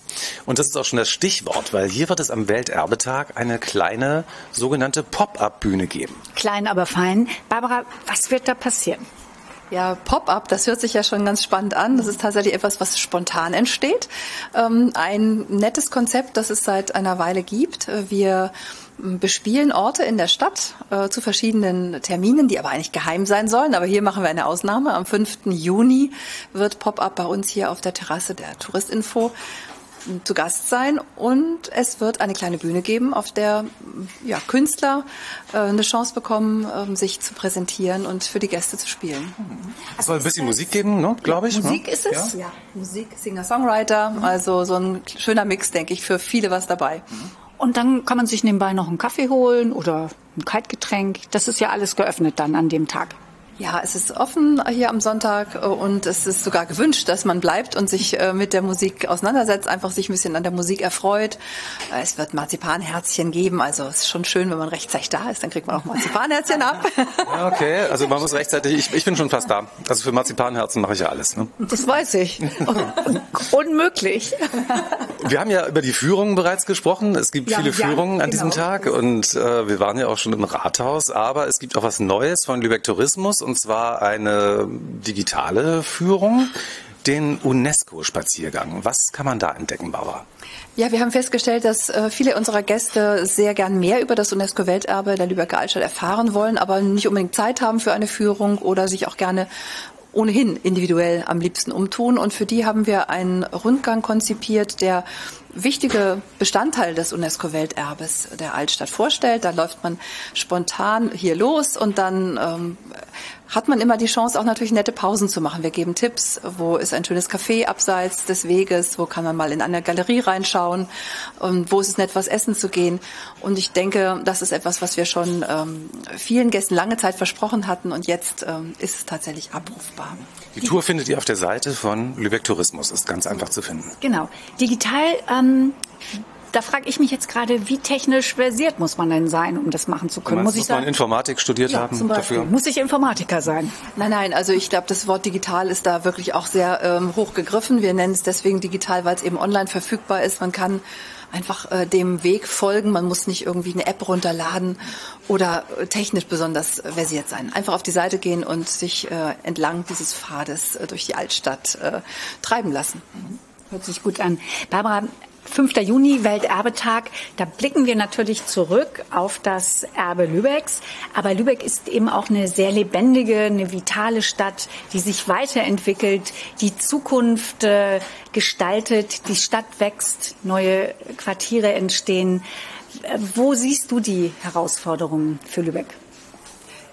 und das ist auch schon das Stichwort, weil hier wird es am Welterbetag eine kleine sogenannte Pop-up-Bühne geben.
Klein, aber fein. Barbara, was wird da passieren?
Ja, Pop-up, das hört sich ja schon ganz spannend an. Das ist tatsächlich etwas, was spontan entsteht. Ähm, ein nettes Konzept, das es seit einer Weile gibt. Wir bespielen Orte in der Stadt äh, zu verschiedenen Terminen, die aber eigentlich geheim sein sollen. Aber hier machen wir eine Ausnahme. Am 5. Juni wird Pop-up bei uns hier auf der Terrasse der Touristinfo zu Gast sein und es wird eine kleine Bühne geben, auf der ja, Künstler äh, eine Chance bekommen, ähm, sich zu präsentieren und für die Gäste zu spielen.
Es soll ein bisschen Musik geben, ne, glaube ich.
Musik
ne?
ist es, ja. ja. Musik, Singer-Songwriter, mhm. also so ein schöner Mix, denke ich, für viele was dabei. Mhm.
Und dann kann man sich nebenbei noch einen Kaffee holen oder ein Kaltgetränk. Das ist ja alles geöffnet dann an dem Tag.
Ja, es ist offen hier am Sonntag äh, und es ist sogar gewünscht, dass man bleibt und sich äh, mit der Musik auseinandersetzt, einfach sich ein bisschen an der Musik erfreut. Äh, es wird Marzipanherzchen geben, also es ist schon schön, wenn man rechtzeitig da ist, dann kriegt man auch Marzipanherzchen ab.
Ja, okay, also man muss rechtzeitig, ich, ich bin schon fast da. Also für Marzipanherzen mache ich ja alles. Ne?
Das weiß ich. Unmöglich.
Wir haben ja über die Führungen bereits gesprochen. Es gibt ja, viele ja, Führungen an genau. diesem Tag und äh, wir waren ja auch schon im Rathaus, aber es gibt auch was Neues von Lübeck Tourismus und zwar eine digitale Führung, den UNESCO-Spaziergang. Was kann man da entdecken, Barbara?
Ja, wir haben festgestellt, dass äh, viele unserer Gäste sehr gern mehr über das UNESCO-Welterbe der Lübecker Altstadt erfahren wollen, aber nicht unbedingt Zeit haben für eine Führung oder sich auch gerne ohnehin individuell am liebsten umtun. Und für die haben wir einen Rundgang konzipiert, der wichtige Bestandteile des UNESCO-Welterbes der Altstadt vorstellt. Da läuft man spontan hier los und dann ähm, hat man immer die Chance, auch natürlich nette Pausen zu machen. Wir geben Tipps, wo ist ein schönes Café abseits des Weges, wo kann man mal in eine Galerie reinschauen und wo ist es nett, was essen zu gehen. Und ich denke, das ist etwas, was wir schon ähm, vielen Gästen lange Zeit versprochen hatten und jetzt ähm, ist es tatsächlich abrufbar.
Die Tour findet ihr auf der Seite von Lübeck Tourismus, ist ganz einfach zu finden.
Genau. Digital ähm, da frage ich mich jetzt gerade, wie technisch versiert muss man denn sein, um das machen zu können?
Meinst, muss, ich muss man Informatik studiert ja, haben dafür?
Muss ich Informatiker sein?
Nein, nein, also ich glaube, das Wort digital ist da wirklich auch sehr ähm, hoch gegriffen. Wir nennen es deswegen digital, weil es eben online verfügbar ist. Man kann einfach äh, dem Weg folgen. Man muss nicht irgendwie eine App runterladen oder äh, technisch besonders versiert sein. Einfach auf die Seite gehen und sich äh, entlang dieses Pfades äh, durch die Altstadt äh, treiben lassen.
Hört sich gut an. Barbara, 5. Juni, Welterbetag. Da blicken wir natürlich zurück auf das Erbe Lübecks. Aber Lübeck ist eben auch eine sehr lebendige, eine vitale Stadt, die sich weiterentwickelt, die Zukunft äh, gestaltet. Die Stadt wächst, neue Quartiere entstehen. Äh, wo siehst du die Herausforderungen für Lübeck?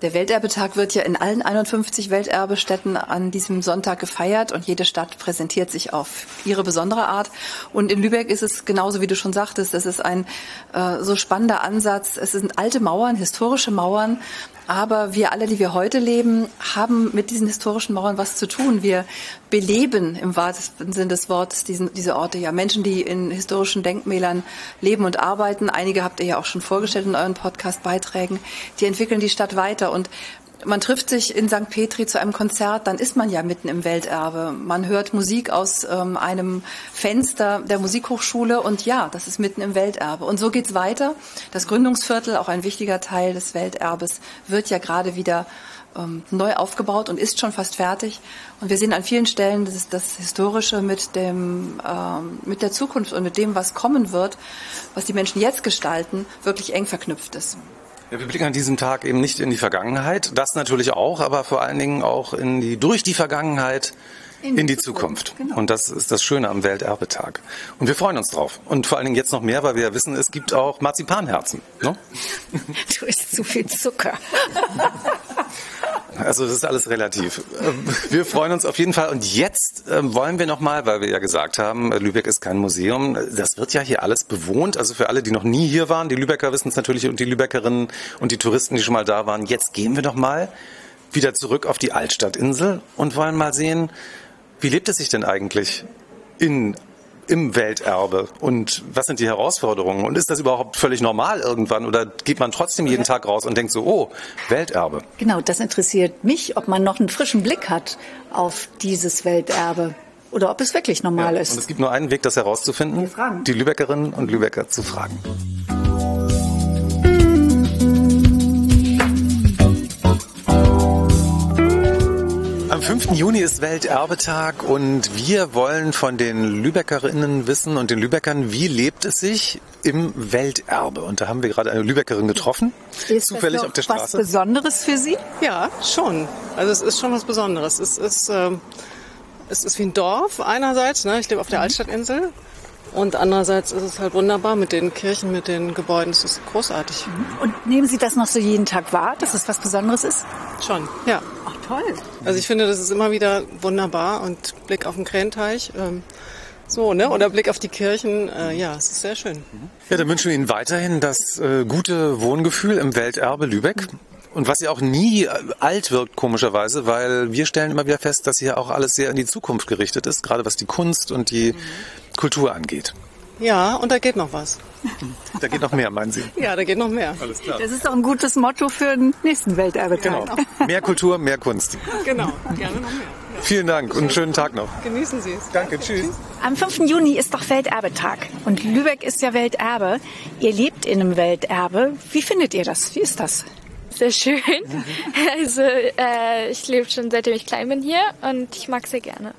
Der Welterbetag wird ja in allen 51 Welterbestätten an diesem Sonntag gefeiert und jede Stadt präsentiert sich auf ihre besondere Art. Und in Lübeck ist es genauso, wie du schon sagtest, es ist ein äh, so spannender Ansatz. Es sind alte Mauern, historische Mauern, aber wir alle, die wir heute leben, haben mit diesen historischen Mauern was zu tun. Wir beleben im wahrsten Sinne des Wortes diesen, diese Orte ja. Menschen, die in historischen Denkmälern leben und arbeiten. Einige habt ihr ja auch schon vorgestellt in euren Podcast-Beiträgen. Die entwickeln die Stadt weiter. Und man trifft sich in St. Petri zu einem Konzert, dann ist man ja mitten im Welterbe. Man hört Musik aus ähm, einem Fenster der Musikhochschule und ja, das ist mitten im Welterbe. Und so geht's weiter. Das Gründungsviertel, auch ein wichtiger Teil des Welterbes, wird ja gerade wieder ähm, neu aufgebaut und ist schon fast fertig. Und wir sehen an vielen Stellen, dass das Historische mit dem, ähm, mit der Zukunft und mit dem, was kommen wird, was die Menschen jetzt gestalten, wirklich eng verknüpft ist.
Ja, wir blicken an diesem Tag eben nicht in die Vergangenheit, das natürlich auch, aber vor allen Dingen auch in die, durch die Vergangenheit in, in die Zukunft. Zukunft. Genau. Und das ist das Schöne am Welterbetag. Und wir freuen uns drauf. Und vor allen Dingen jetzt noch mehr, weil wir ja wissen, es gibt auch Marzipanherzen. Ne?
Du isst zu viel Zucker.
Also das ist alles relativ. Wir freuen uns auf jeden Fall. Und jetzt ähm, wollen wir nochmal, weil wir ja gesagt haben, Lübeck ist kein Museum. Das wird ja hier alles bewohnt. Also für alle, die noch nie hier waren, die Lübecker wissen es natürlich und die Lübeckerinnen und die Touristen, die schon mal da waren. Jetzt gehen wir doch mal wieder zurück auf die Altstadtinsel und wollen mal sehen, wie lebt es sich denn eigentlich in im Welterbe und was sind die Herausforderungen und ist das überhaupt völlig normal irgendwann oder geht man trotzdem jeden Tag raus und denkt so, oh, Welterbe?
Genau, das interessiert mich, ob man noch einen frischen Blick hat auf dieses Welterbe oder ob es wirklich normal ja, ist.
Und es gibt nur einen Weg, das herauszufinden, die Lübeckerinnen und Lübecker zu fragen. Am 5. Juni ist Welterbetag und wir wollen von den Lübeckerinnen wissen und den Lübeckern, wie lebt es sich im Welterbe? Und da haben wir gerade eine Lübeckerin getroffen,
ist zufällig auf der Straße. Was Besonderes für Sie?
Ja, schon. Also es ist schon was Besonderes. Es ist, äh, es ist wie ein Dorf einerseits. Ne? Ich lebe auf der mhm. Altstadtinsel. Und andererseits ist es halt wunderbar mit den Kirchen, mit den Gebäuden. Es ist großartig.
Und nehmen Sie das noch so jeden Tag wahr, dass es was Besonderes ist?
Schon, ja.
Ach toll.
Also ich finde, das ist immer wieder wunderbar und Blick auf den Krähenteich. Ähm, so, ne? Oder Blick auf die Kirchen. Äh, ja, es ist sehr schön.
Ja, dann wünschen wir Ihnen weiterhin das äh, gute Wohngefühl im Welterbe Lübeck. Und was ja auch nie äh, alt wirkt, komischerweise, weil wir stellen immer wieder fest, dass hier auch alles sehr in die Zukunft gerichtet ist, gerade was die Kunst und die mhm. Kultur angeht.
Ja, und da geht noch was.
Da geht noch mehr, meinen Sie?
Ja, da geht noch mehr.
Alles klar. Das ist doch ein gutes Motto für den nächsten Welterbetag.
Genau. Mehr Kultur, mehr Kunst.
Genau, gerne noch mehr.
Ja. Vielen Dank und einen schönen Tag noch.
Genießen Sie es.
Danke, tschüss.
Am 5. Juni ist doch Welterbetag und Lübeck ist ja Welterbe. Ihr lebt in einem Welterbe. Wie findet ihr das? Wie ist das?
Sehr schön. Also äh, ich lebe schon seitdem ich klein bin hier und ich mag es sehr gerne.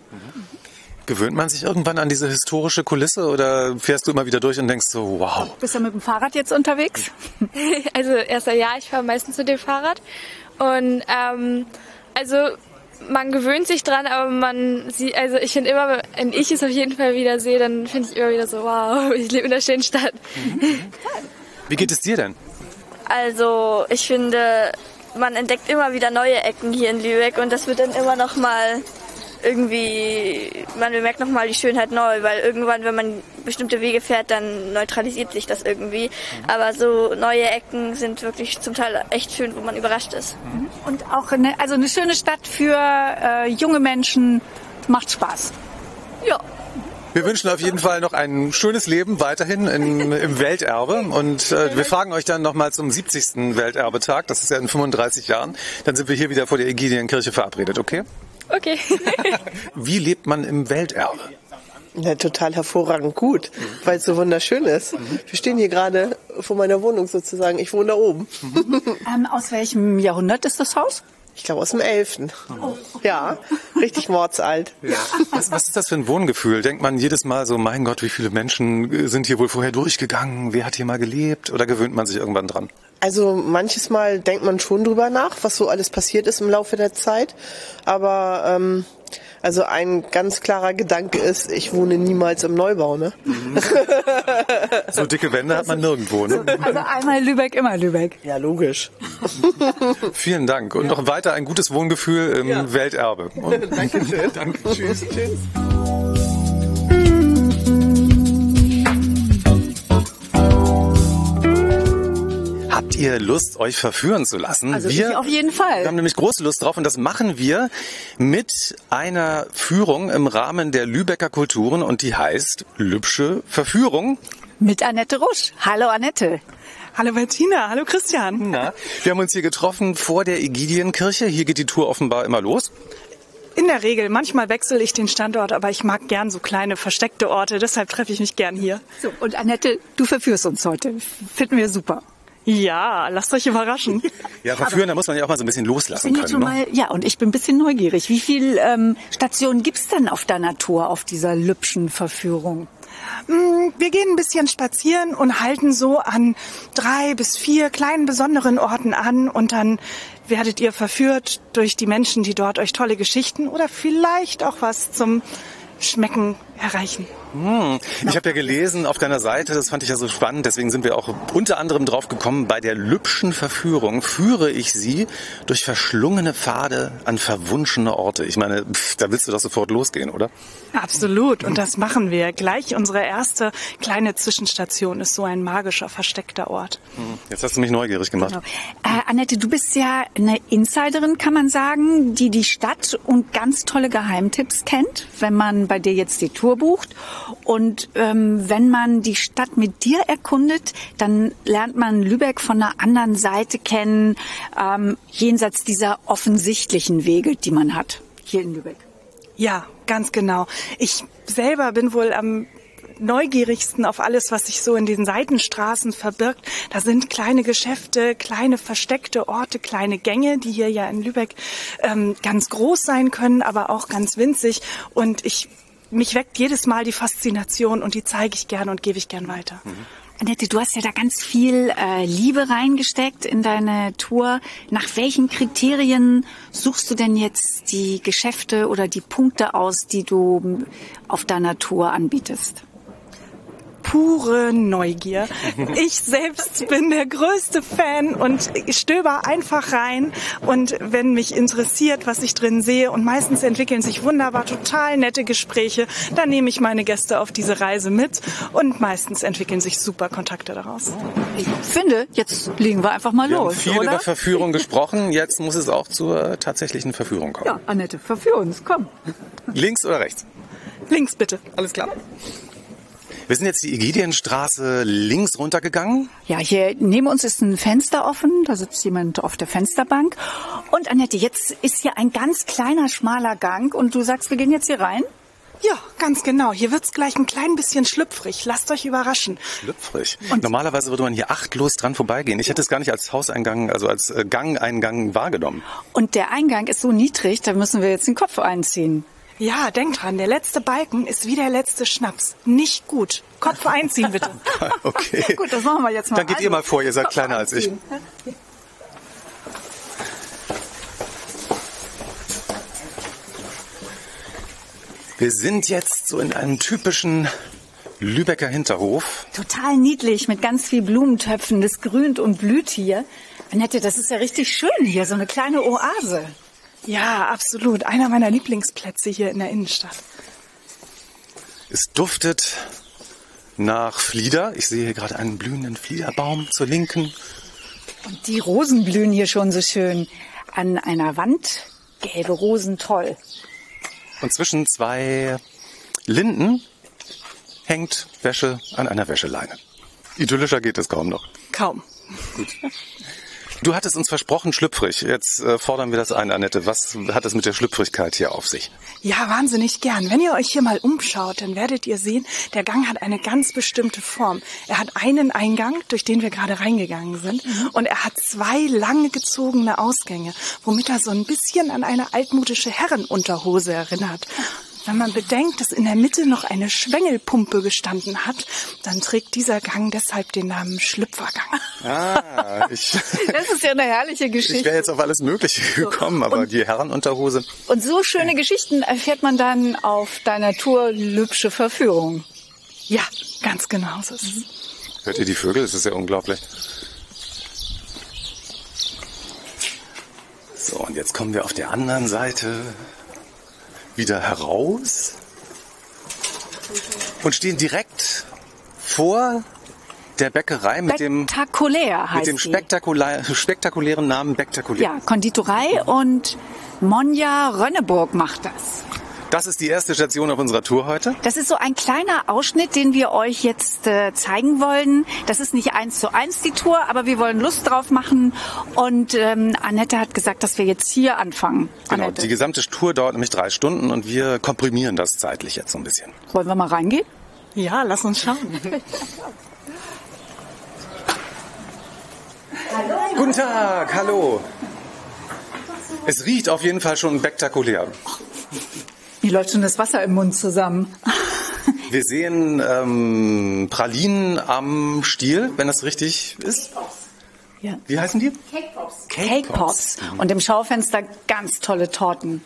Gewöhnt man sich irgendwann an diese historische Kulisse oder fährst du immer wieder durch und denkst so, wow.
Bist du mit dem Fahrrad jetzt unterwegs?
also erster ja, ich fahre meistens mit dem Fahrrad. Und ähm, also man gewöhnt sich dran, aber man sieht, also ich finde immer, wenn ich es auf jeden Fall wieder sehe, dann finde ich immer wieder so, wow, ich lebe in der schönen Stadt.
Wie geht es dir denn?
Also ich finde, man entdeckt immer wieder neue Ecken hier in Lübeck und das wird dann immer noch mal irgendwie, man bemerkt nochmal die Schönheit neu, weil irgendwann, wenn man bestimmte Wege fährt, dann neutralisiert sich das irgendwie. Aber so neue Ecken sind wirklich zum Teil echt schön, wo man überrascht ist.
Und auch eine, also eine schöne Stadt für äh, junge Menschen, macht Spaß.
Ja.
Wir wünschen auf jeden Fall noch ein schönes Leben weiterhin in, im Welterbe und äh, wir fragen euch dann nochmal zum 70. Welterbetag, das ist ja in 35 Jahren, dann sind wir hier wieder vor der Ägidienkirche verabredet, okay?
Okay.
Wie lebt man im Welterbe?
Ja, total hervorragend gut, weil es so wunderschön ist. Wir stehen hier gerade vor meiner Wohnung sozusagen. Ich wohne da oben.
Ähm, aus welchem Jahrhundert ist das Haus?
Ich glaube aus dem 11. Oh. Ja, richtig mordsalt.
Ja. Was, was, ist das für ein Wohngefühl? Denkt man jedes Mal so, mein Gott, wie viele Menschen sind hier wohl vorher durchgegangen? Wer hat hier mal gelebt? Oder gewöhnt man sich irgendwann dran?
Also manches Mal denkt man schon drüber nach, was so alles passiert ist im Laufe der Zeit. Aber ähm, also ein ganz klarer Gedanke ist, ich wohne niemals im Neubau. Ne? Mhm.
so dicke Wände hat man nirgendwo. Ne?
Also einmal Lübeck, immer Lübeck.
Ja, logisch.
Vielen Dank und ja. noch weiter ein gutes Wohngefühl im ja. Welterbe.
Danke schön. Danke. Tschüss. Tschüss.
Habt ihr Lust, euch verführen zu lassen?
Also wir, ich auf jeden Fall.
Wir haben nämlich große Lust drauf und das machen wir mit einer Führung im Rahmen der Lübecker Kulturen und die heißt Lübsche Verführung.
Mit Annette Rusch. Hallo Annette.
Hallo Bettina, hallo Christian.
Na, wir haben uns hier getroffen vor der Egidienkirche. Hier geht die Tour offenbar immer los.
In der Regel. Manchmal wechsle ich den Standort, aber ich mag gern so kleine versteckte Orte. Deshalb treffe ich mich gern hier.
So, und Annette, du verführst uns heute. Finden wir super.
Ja, lasst euch überraschen.
Ja, verführen, Aber da muss man ja auch mal so ein bisschen loslassen können. Schon
ne? mal, ja, und ich bin ein bisschen neugierig. Wie viele ähm, Stationen gibt's denn auf deiner Tour, auf dieser Lübschen Verführung?
Mm, Wir gehen ein bisschen spazieren und halten so an drei bis vier kleinen besonderen Orten an und dann werdet ihr verführt durch die Menschen, die dort euch tolle Geschichten oder vielleicht auch was zum Schmecken erreichen.
Hm. Ich habe ja gelesen auf deiner Seite, das fand ich ja so spannend, deswegen sind wir auch unter anderem drauf gekommen, bei der Lübschen Verführung führe ich sie durch verschlungene Pfade an verwunschene Orte. Ich meine, pff, da willst du doch sofort losgehen, oder?
Absolut. Und das machen wir. Gleich unsere erste kleine Zwischenstation ist so ein magischer, versteckter Ort.
Hm. Jetzt hast du mich neugierig gemacht.
Genau. Äh, Annette, du bist ja eine Insiderin, kann man sagen, die die Stadt und ganz tolle Geheimtipps kennt, wenn man bei dir jetzt die Tour bucht. Und ähm, wenn man die Stadt mit dir erkundet, dann lernt man Lübeck von einer anderen Seite kennen, ähm, jenseits dieser offensichtlichen Wege, die man hat hier in Lübeck.
Ja, ganz genau. Ich selber bin wohl am neugierigsten auf alles, was sich so in den Seitenstraßen verbirgt. Da sind kleine Geschäfte, kleine versteckte Orte, kleine Gänge, die hier ja in Lübeck ähm, ganz groß sein können, aber auch ganz winzig. Und ich mich weckt jedes Mal die Faszination und die zeige ich gern und gebe ich gern weiter.
Annette, du hast ja da ganz viel äh, Liebe reingesteckt in deine Tour. Nach welchen Kriterien suchst du denn jetzt die Geschäfte oder die Punkte aus, die du auf deiner Tour anbietest?
Pure Neugier. Ich selbst bin der größte Fan und stöber einfach rein und wenn mich interessiert, was ich drin sehe und meistens entwickeln sich wunderbar total nette Gespräche, dann nehme ich meine Gäste auf diese Reise mit und meistens entwickeln sich super Kontakte daraus.
Ich finde, jetzt legen wir einfach mal
Wir haben
los,
viel
oder?
über Verführung gesprochen, jetzt muss es auch zur tatsächlichen Verführung kommen.
Ja, Annette, verführ uns, komm.
Links oder rechts?
Links bitte.
Alles klar. Wir sind jetzt die Ägidienstraße links runtergegangen.
Ja, hier neben uns ist ein Fenster offen, da sitzt jemand auf der Fensterbank. Und Annette, jetzt ist hier ein ganz kleiner, schmaler Gang und du sagst, wir gehen jetzt hier rein?
Ja, ganz genau. Hier wird's gleich ein klein bisschen schlüpfrig. Lasst euch überraschen.
Schlüpfrig. Normalerweise würde man hier achtlos dran vorbeigehen. Ich hätte es gar nicht als Hauseingang, also als äh, Gangeingang wahrgenommen.
Und der Eingang ist so niedrig, da müssen wir jetzt den Kopf einziehen.
Ja, denk dran, der letzte Balken ist wie der letzte Schnaps. Nicht gut. Kopf einziehen, bitte.
Okay.
Gut, das machen wir jetzt mal.
Dann geht ihr mal vor, ihr seid
Kopf
kleiner als ich. Wir sind jetzt so in einem typischen Lübecker Hinterhof.
Total niedlich mit ganz viel Blumentöpfen. Das grünt und blüht hier. Annette, das ist ja richtig schön hier, so eine kleine Oase.
Ja, absolut. Einer meiner Lieblingsplätze hier in der Innenstadt.
Es duftet nach Flieder. Ich sehe hier gerade einen blühenden Fliederbaum zur Linken.
Und die Rosen blühen hier schon so schön. An einer Wand gelbe Rosen, toll.
Und zwischen zwei Linden hängt Wäsche an einer Wäscheleine. Idyllischer geht es kaum noch.
Kaum.
Du hattest uns versprochen, schlüpfrig. Jetzt äh, fordern wir das ein, Annette. Was hat es mit der Schlüpfrigkeit hier auf sich?
Ja, wahnsinnig gern. Wenn ihr euch hier mal umschaut, dann werdet ihr sehen, der Gang hat eine ganz bestimmte Form. Er hat einen Eingang, durch den wir gerade reingegangen sind, und er hat zwei lange gezogene Ausgänge, womit er so ein bisschen an eine altmodische Herrenunterhose erinnert. Wenn man bedenkt, dass in der Mitte noch eine Schwengelpumpe gestanden hat, dann trägt dieser Gang deshalb den Namen Schlüpfergang.
Ah, ich,
Das ist ja eine herrliche
ich
Geschichte.
wäre jetzt auf alles Mögliche gekommen, aber die Herrenunterhose.
Und so schöne Geschichten erfährt man dann auf deiner Tour Lübsche Verführung.
Ja, ganz genau so ist es.
Hört ihr die Vögel? Das ist ja unglaublich. So, und jetzt kommen wir auf der anderen Seite wieder heraus und stehen direkt vor der Bäckerei mit dem,
Spektakulär heißt
mit dem spektakulär, spektakulären Namen Bektakulär.
Ja, Konditorei und Monja Rönneburg macht das.
Das ist die erste Station auf unserer Tour heute.
Das ist so ein kleiner Ausschnitt, den wir euch jetzt äh, zeigen wollen. Das ist nicht eins zu eins die Tour, aber wir wollen Lust drauf machen. Und ähm, Annette hat gesagt, dass wir jetzt hier anfangen.
Genau,
Annette,
die gesamte Tour dauert nämlich drei Stunden und wir komprimieren das zeitlich jetzt so ein bisschen.
wollen wir mal reingehen?
Ja, lass uns schauen.
Guten Tag, hallo. Es riecht auf jeden Fall schon spektakulär.
Mir läuft schon das Wasser im Mund zusammen.
Wir sehen ähm, Pralinen am Stiel, wenn das richtig ist.
Ja.
Wie heißen die?
Cake Pops. Cake Pops. Und im Schaufenster ganz tolle Torten.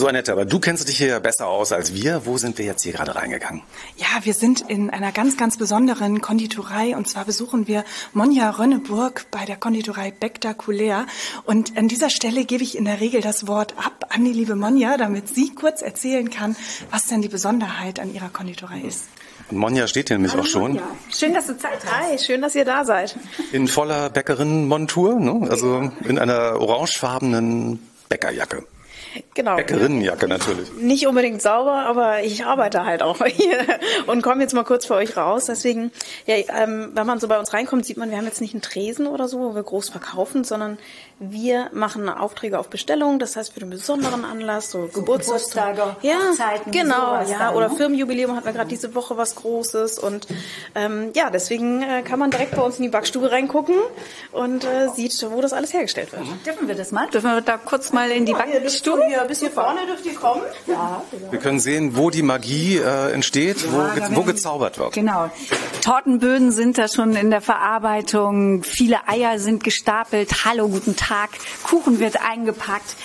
So, Annette, aber du kennst dich hier besser aus als wir. Wo sind wir jetzt hier gerade reingegangen?
Ja, wir sind in einer ganz, ganz besonderen Konditorei und zwar besuchen wir Monja Rönneburg bei der Konditorei Bektakulär. Und an dieser Stelle gebe ich in der Regel das Wort ab an die liebe Monja, damit sie kurz erzählen kann, was denn die Besonderheit an ihrer Konditorei ist.
Und Monja steht hier nämlich auch schon
Schön, dass du Zeit hast.
Hi, schön, dass ihr da seid.
in voller Bäckerinnenmontur, ne? also in einer orangefarbenen Bäckerjacke.
Genau.
Bäckerinnenjacke natürlich.
Nicht unbedingt sauber, aber ich arbeite halt auch hier und komme jetzt mal kurz für euch raus. Deswegen, ja, ähm, wenn man so bei uns reinkommt, sieht man, wir haben jetzt nicht einen Tresen oder so, wo wir groß verkaufen, sondern wir machen Aufträge auf Bestellung. Das heißt, für den besonderen Anlass, so, Geburtstag,
Geburtstage,
ja,
Hochzeiten,
genau,
sowas
ja,
dann,
oder
ne?
Firmenjubiläum hatten wir gerade diese Woche was Großes und ähm, ja, deswegen äh, kann man direkt bei uns in die Backstube reingucken und äh, sieht, wo das alles hergestellt wird.
Dürfen wir das mal? Dürfen wir da kurz mal in die Backstube?
Hier, bis hier vorne dürft ihr kommen.
Ja.
Wir können sehen, wo die Magie äh, entsteht, wo,
da
ge wo gezaubert wird.
Genau. Tortenböden sind da schon in der Verarbeitung. Viele Eier sind gestapelt. Hallo, guten Tag. Kuchen wird eingepackt.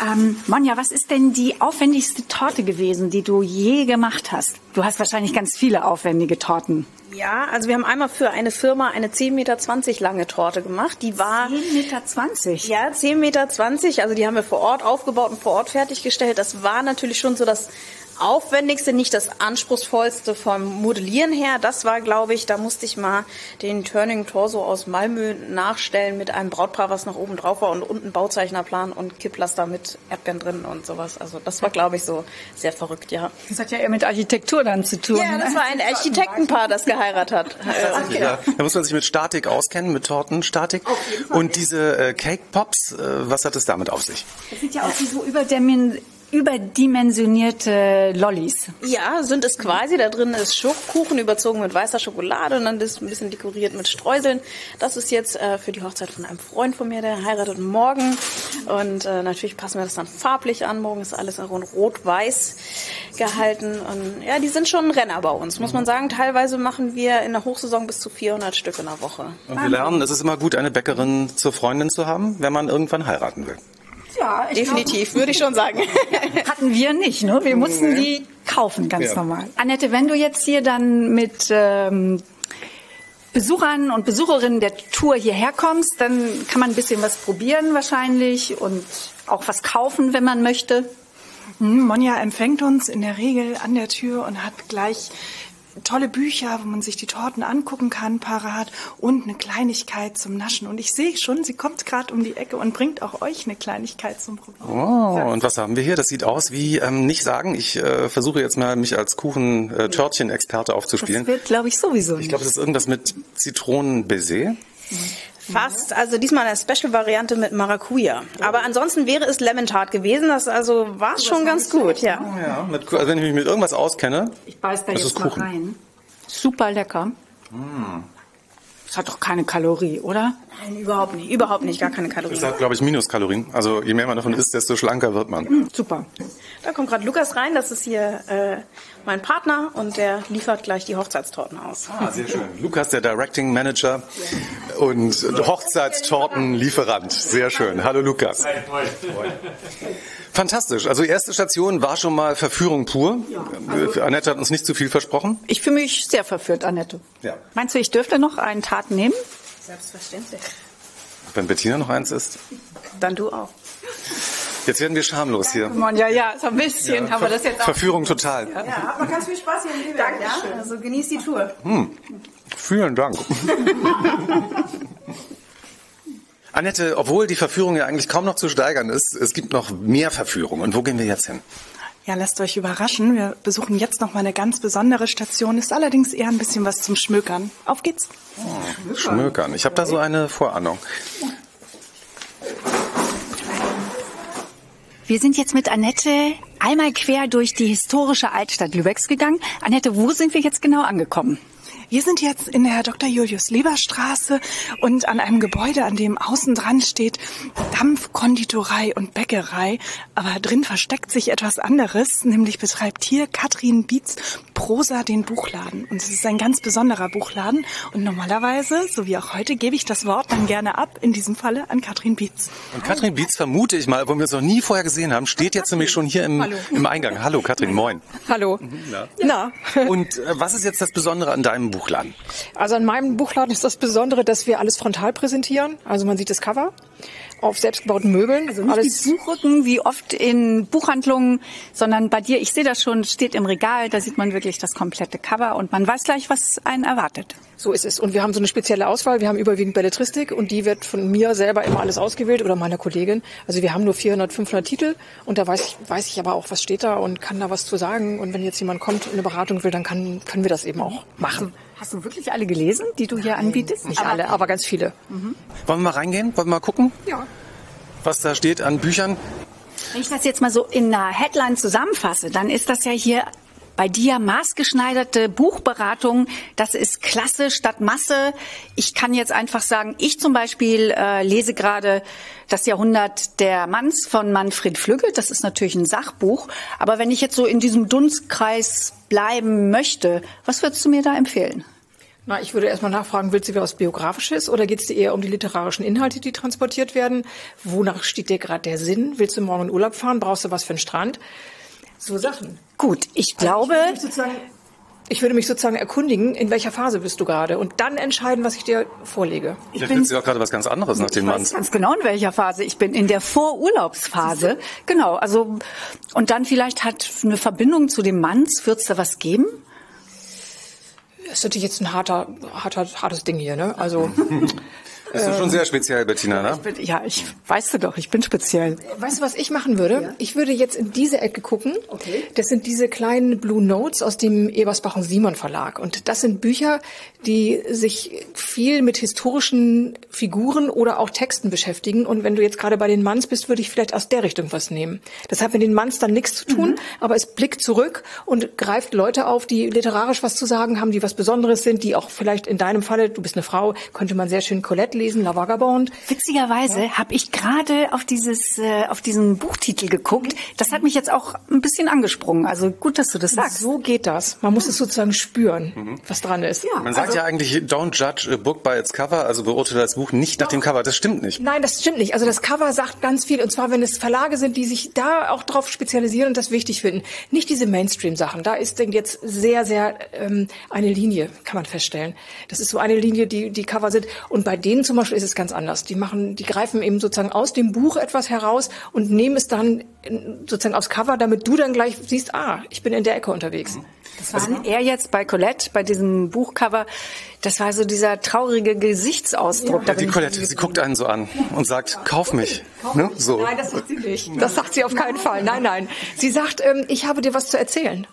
Ähm, Monja, was ist denn die aufwendigste Torte gewesen, die du je gemacht hast? Du hast wahrscheinlich ganz viele aufwendige Torten.
Ja, also wir haben einmal für eine Firma eine 10,20 Meter lange Torte gemacht. Die war
10,20 Meter?
Ja, 10,20 Meter. Also die haben wir vor Ort aufgebaut und vor Ort fertiggestellt. Das war natürlich schon so das aufwendigste, nicht das anspruchsvollste vom Modellieren her. Das war, glaube ich, da musste ich mal den Turning Torso aus Malmö nachstellen mit einem Brautpaar, was noch oben drauf war und unten Bauzeichnerplan und Kipplaster mit Erdbeeren drin und sowas. Also das war, glaube ich, so sehr verrückt, ja.
Das hat ja eher mit Architektur dann zu tun.
Ja, das war ein Architektenpaar, das geheiratet hat. Äh,
Ja, da muss man sich mit Statik auskennen, mit Tortenstatik. Und diese äh, Cake Pops, äh, was hat es damit auf sich?
Das sieht ja aus wie so überdimen- überdimensionierte Lollis.
Ja, sind es quasi. Da drin ist Schokokuchen überzogen mit weißer Schokolade und dann ist ein bisschen dekoriert mit Streuseln. Das ist jetzt äh, für die Hochzeit von einem Freund von mir, der heiratet morgen. Und äh, natürlich passen wir das dann farblich an. Morgen ist alles in rot-weiß gehalten. Und ja, die sind schon ein Renner bei uns, muss man sagen. Teilweise machen wir in der Hochsaison bis zu 400 Stück in der Woche.
Und wir lernen, es ist immer gut, eine Bäckerin zur Freundin zu haben, wenn man irgendwann heiraten will.
Ja, ich
Definitiv, würde ich schon sagen.
Hatten wir nicht, ne? Wir mussten die kaufen, ganz
Ja.
normal. Annette, wenn du jetzt hier dann mit ähm, Besuchern und Besucherinnen der Tour hierher kommst, dann kann man ein bisschen was probieren wahrscheinlich und auch was kaufen, wenn man möchte.
Hm, Monja empfängt uns in der Regel an der Tür und hat gleich tolle Bücher, wo man sich die Torten angucken kann, parat und eine Kleinigkeit zum Naschen. Und ich sehe schon, sie kommt gerade um die Ecke und bringt auch euch eine Kleinigkeit zum Probieren.
Oh, und was haben wir hier? Das sieht aus wie, ähm, nicht sagen, ich äh, versuche jetzt mal, mich als Kuchen-Törtchen-Experte aufzuspielen.
Das wird, glaube ich, sowieso
Ich
nicht.
glaube, es ist irgendwas mit Zitronenbaiser.
Fast, also diesmal eine Special-Variante mit Maracuja. Aber ansonsten wäre es Lemon Tart gewesen, das also war schon ganz gut, ja.
Ja, mit, also wenn ich mich mit irgendwas auskenne,
Ich beiß da
das
jetzt
ist
mal
Kuchen.
rein. Super lecker. Das hat doch keine Kalorie, oder?
Nein, überhaupt nicht, überhaupt nicht, gar keine
das
Kalorien.
hat, glaube ich, Minuskalorien. Also je mehr man davon isst, desto schlanker wird man.
Hm, super.
Da kommt gerade Lukas rein, das ist hier äh, mein Partner und der liefert gleich die Hochzeitstorten aus.
Ah, sehr schön. Lukas, der Directing Manager und Hochzeitstortenlieferant. Sehr schön. Hallo Lukas. Fantastisch. Also erste Station war schon mal Verführung pur. Äh, Annette hat uns nicht zu viel versprochen.
Ich fühle mich sehr verführt, Annette.
Ja.
Meinst du, ich dürfte noch einen Tat nehmen?
Selbstverständlich.
Wenn Bettina noch eins ist.
Dann du auch.
Jetzt werden wir schamlos hier.
Ja, ja, so ein bisschen haben wir das jetzt auch.
Verführung total.
Ja, habt mal ganz viel Spaß hier in Lübeck, ja? Also genießt die Tour.
Vielen Dank. Annette, obwohl die Verführung ja eigentlich kaum noch zu steigern ist, es gibt noch mehr Verführung. Und wo gehen wir jetzt hin?
Ja, lasst euch überraschen. Wir besuchen jetzt noch mal eine ganz besondere Station. Ist allerdings eher ein bisschen was zum Schmökern. Auf geht's.
Schmökern. Ich habe da so eine Vorahnung.
Wir sind jetzt mit Annette einmal quer durch die historische Altstadt Lübecks gegangen. Annette, wo sind wir jetzt genau angekommen?
Wir sind jetzt in der Dr. Julius Leber Straße und an einem Gebäude, an dem außen dran steht Dampfkonditorei und Bäckerei. Aber drin versteckt sich etwas anderes, nämlich betreibt hier Katrin Bietz Prosa den Buchladen. Und es ist ein ganz besonderer Buchladen. Und normalerweise, so wie auch heute, gebe ich das Wort dann gerne ab, in diesem Falle an Katrin Bietz.
Und Katrin Bietz vermute ich mal, wo wir es noch nie vorher gesehen haben, steht jetzt nämlich schon hier im, im Eingang. Hallo Katrin, moin.
Hallo.
Na. Und äh, was ist jetzt das Besondere an deinem Buchladen?
Also an meinem Buchladen ist das Besondere, dass wir alles frontal präsentieren. Also man sieht das Cover auf selbstgebauten Möbeln.
Also nicht
alles
die Buchrücken wie oft in Buchhandlungen, sondern bei dir, ich sehe das schon, steht im Regal, da sieht man wirklich das komplette Cover und man weiß gleich, was einen erwartet.
So ist es. Und wir haben so eine spezielle Auswahl. Wir haben überwiegend Belletristik und die wird von mir selber immer alles ausgewählt oder meiner Kollegin. Also wir haben nur 400, 500 Titel und da weiß ich, weiß ich aber auch, was steht da und kann da was zu sagen. Und wenn jetzt jemand kommt und eine Beratung will, dann kann, können wir das eben auch machen.
Hast du wirklich alle gelesen, die du hier anbietest?
Nicht alle, aber ganz viele.
Wollen wir mal reingehen? Wollen wir mal gucken?
Ja.
Was da steht an Büchern?
Wenn ich das jetzt mal so in einer Headline zusammenfasse, dann ist das ja hier bei dir maßgeschneiderte Buchberatung. Das ist Klasse statt Masse. Ich kann jetzt einfach sagen, ich zum Beispiel äh, lese gerade das Jahrhundert der Manns von Manfred Flügge. Das ist natürlich ein Sachbuch. Aber wenn ich jetzt so in diesem Dunstkreis bleiben möchte, was würdest du mir da empfehlen?
Na, ich würde erstmal nachfragen, willst du was Biografisches oder geht es dir eher um die literarischen Inhalte, die transportiert werden? Wonach steht dir gerade der Sinn? Willst du morgen in Urlaub fahren? Brauchst du was für einen Strand? So Sachen.
Gut, ich glaube,
Also ich, würde mich sozusagen, ich würde mich sozusagen erkundigen, in welcher Phase bist du gerade und dann entscheiden, was ich dir vorlege.
Vielleicht willst du auch gerade was ganz anderes nach dem
Ich
Mann.
weiß ganz genau, in welcher Phase ich bin. In der Vorurlaubsphase. Genau. Also, und dann vielleicht hat eine Verbindung zu dem Manns. Wird es da was geben?
Das ist natürlich jetzt ein harter, harter, hartes Ding hier, ne? Also.
Bist du schon sehr speziell, Bettina, ne?
Ich bin, ja, ich weißt du doch, ich bin speziell.
Weißt du, was ich machen würde? Ich würde jetzt in diese Ecke gucken. Das sind diese kleinen Blue Notes aus dem Ebersbach und Simon Verlag. Und das sind Bücher, die sich viel mit historischen Figuren oder auch Texten beschäftigen. Und wenn du jetzt gerade bei den Manns bist, würde ich vielleicht aus der Richtung was nehmen. Das hat mit den Manns dann nichts zu tun, aber es blickt zurück und greift Leute auf, die literarisch was zu sagen haben, die was Besonderes sind, die auch vielleicht in deinem Falle, du bist eine Frau, könnte man sehr schön Colette lesen, La Vagabond.
Witzigerweise habe ich gerade auf dieses, äh, auf diesen Buchtitel geguckt. Das hat mich jetzt auch ein bisschen angesprungen. Also gut, dass du das sagst.
So geht das. Man muss es sozusagen spüren, was dran ist.
Man sagt ja eigentlich, don't judge a book by its cover, also beurteile das Buch nicht nach dem Cover. Das stimmt nicht.
Nein, das stimmt nicht. Also das Cover sagt ganz viel. Und zwar, wenn es Verlage sind, die sich da auch drauf spezialisieren und das wichtig finden. Nicht diese Mainstream-Sachen. Da ist denn jetzt sehr, sehr ähm, eine Linie, kann man feststellen. Das ist so eine Linie, die die Cover sind. Und bei denen zum Beispiel ist es ganz anders. Die machen, die greifen eben sozusagen aus dem Buch etwas heraus und nehmen es dann in- sozusagen aufs Cover, damit du dann gleich siehst, ah, ich bin in der Ecke unterwegs.
Das war er jetzt bei Colette, bei diesem Buchcover. Das war so dieser traurige Gesichtsausdruck. Da
Die Colette, sie guckt einen so an und sagt, kauf mich. Ne? So.
Nein, das sagt sie nicht. Das sagt sie auf keinen Fall. Nein, nein. Sie sagt, ähm, ich habe dir was zu erzählen.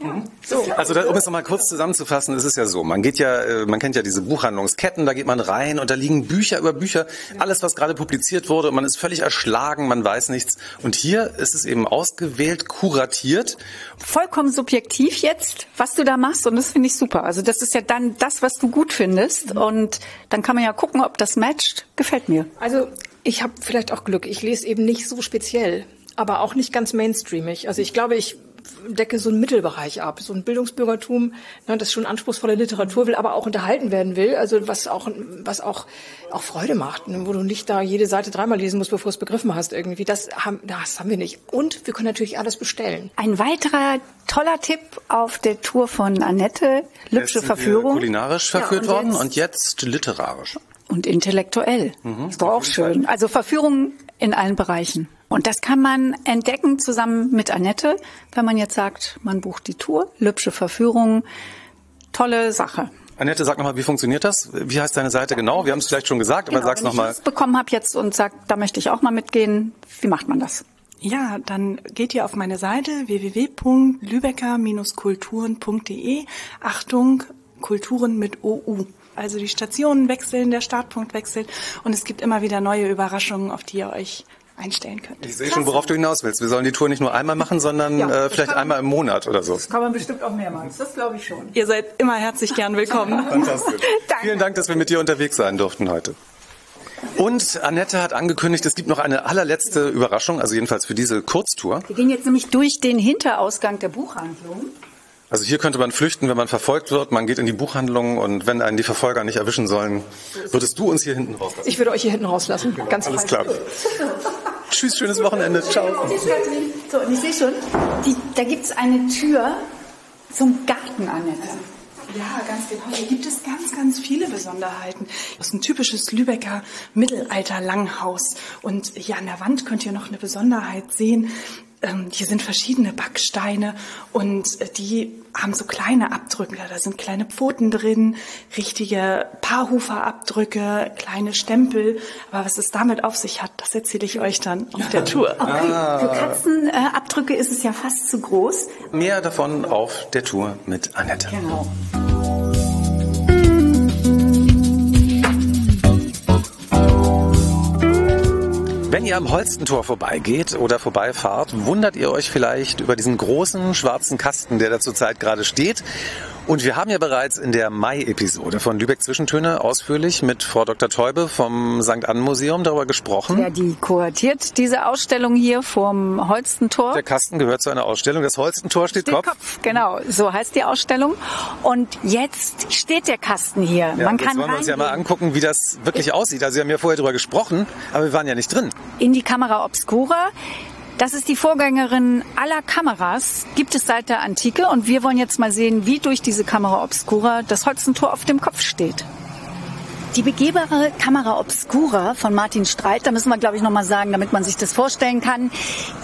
So.
Also da, um es nochmal kurz zusammenzufassen, es ist ja so, man geht ja, äh, man kennt ja diese Buchhandlungsketten, da geht man rein und da liegen Bücher über Bücher, alles was gerade publiziert wurde und man ist völlig erschlagen, man weiß nichts. Und hier ist es eben ausgewählt, kuratiert.
vollkommen subjektiv jetzt, was du da machst und das finde ich super. Also das ist ja dann das, was du gut findest und dann kann man ja gucken, ob das matcht. Gefällt mir.
Also ich habe vielleicht auch Glück. Ich lese eben nicht so speziell, aber auch nicht ganz mainstreamig. Also ich glaube, ich decke so einen Mittelbereich ab, so ein Bildungsbürgertum, ne, das schon anspruchsvolle Literatur will, aber auch unterhalten werden will, also was auch was auch auch Freude macht, ne, wo du nicht da jede Seite dreimal lesen musst, bevor du es begriffen hast irgendwie. Das haben das haben wir nicht. Und wir können natürlich alles bestellen.
Ein weiterer toller Tipp auf der Tour von Annette, Lübsche Verführung.
Kulinarisch
Ja,
verführt
und
worden
jetzt-
und jetzt literarisch.
Und intellektuell. ist doch auch schön. Also Verführung in allen Bereichen. Und das kann man entdecken zusammen mit Annette, wenn man jetzt sagt, man bucht die Tour, Lübsche Verführung, tolle Sache.
Annette, sag nochmal, wie funktioniert das? Wie heißt deine Seite genau? Wir haben es vielleicht schon gesagt, aber
Genau,
sag's
wenn ich
nochmal.
Lust bekommen habe jetzt und sagt, da möchte ich auch mal mitgehen, wie macht man das?
Ja, dann geht ihr auf meine Seite www.lübecker-kulturen.de. Achtung, Kulturen mit OU. Also die Stationen wechseln, der Startpunkt wechselt und es gibt immer wieder neue Überraschungen, auf die ihr euch einstellen könnt.
Ich sehe schon, worauf du hinaus willst. Wir sollen die Tour nicht nur einmal machen, sondern
Ja,
äh,
das
vielleicht
kann-
einmal im Monat oder so.
Kann man bestimmt auch mehrmals, das glaube ich schon. Ihr seid immer herzlich gern willkommen.
Fantastisch. Vielen Dank, dass wir mit dir unterwegs sein durften heute. Und Annette hat angekündigt, es gibt noch eine allerletzte Überraschung, also jedenfalls für diese Kurztour.
Wir gehen jetzt nämlich durch den Hinterausgang der Buchhandlung.
Also hier könnte man flüchten, wenn man verfolgt wird. Man geht in die Buchhandlung und wenn einen die Verfolger nicht erwischen sollen, würdest du uns hier hinten rauslassen.
Ich würde euch hier hinten rauslassen. Ganz
Alles
frei.
klar. Tschüss, schönes Wochenende. Ciao.
So, und ich sehe schon, die, da gibt's eine Tür zum Garten, Annette.
Ja, ganz genau. Hier gibt es ganz, ganz viele Besonderheiten. Das ist ein typisches Lübecker Mittelalter-Langhaus. Und hier an der Wand könnt ihr noch eine Besonderheit sehen. Ähm, hier sind verschiedene Backsteine und äh, die haben so kleine Abdrücke. Da sind kleine Pfoten drin, richtige Paarhuferabdrücke, kleine Stempel. Aber was es damit auf sich hat, das erzähle ich euch dann auf der Tour.
Okay, für Katzenabdrücke ist es ja fast zu groß.
Mehr davon auf der Tour mit Annette.
Genau.
Wenn ihr am Holstentor vorbeigeht oder vorbeifahrt, wundert ihr euch vielleicht über diesen großen schwarzen Kasten, der da zurzeit gerade steht. Und wir haben ja bereits in der Mai-Episode von Lübeck Zwischentöne ausführlich mit Frau Dr. Teube vom St. Ann Museum darüber gesprochen.
Ja, die kuratiert diese Ausstellung hier vorm Holstentor.
Der Kasten gehört zu einer Ausstellung. Das Holstentor steht,
Steht
Kopf.
Kopf, genau, so heißt die Ausstellung. Und jetzt steht der Kasten hier.
Ja,
Man
jetzt
kann
wollen wir uns ja mal angucken, wie das wirklich aussieht. Also wir haben ja vorher darüber gesprochen, aber wir waren ja nicht drin.
in die Kamera Obscura. Das ist die Vorgängerin aller Kameras, gibt es seit der Antike. Und wir wollen jetzt mal sehen, wie durch diese Kamera Obscura das Holzentor auf dem Kopf steht. Die begehbare Kamera Obscura von Martin Streit, da müssen wir, glaube ich, nochmal sagen, damit man sich das vorstellen kann,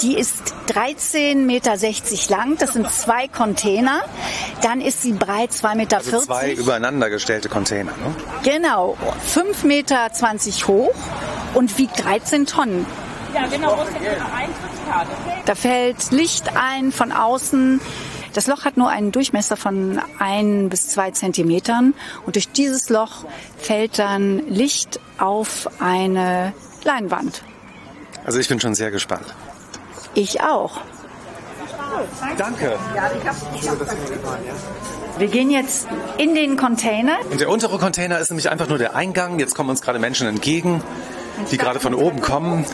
die ist 13,60 Meter lang, das sind zwei Container. Dann ist sie breit 2,40 Meter.
Also zwei übereinander gestellte Container. Ne?
Genau, 5,20 Meter hoch und wiegt 13 Tonnen.
Ja, genau, wo ist denn Ihre Eintrittskarte?
Da fällt Licht ein von außen. Das Loch hat nur einen Durchmesser von ein bis zwei Zentimetern und durch dieses Loch fällt dann Licht auf eine Leinwand.
Also ich bin schon sehr gespannt.
Ich auch.
Danke.
Wir gehen jetzt in den Container.
Und der untere Container ist nämlich einfach nur der Eingang. Jetzt kommen uns gerade Menschen entgegen, die gerade von oben kommen.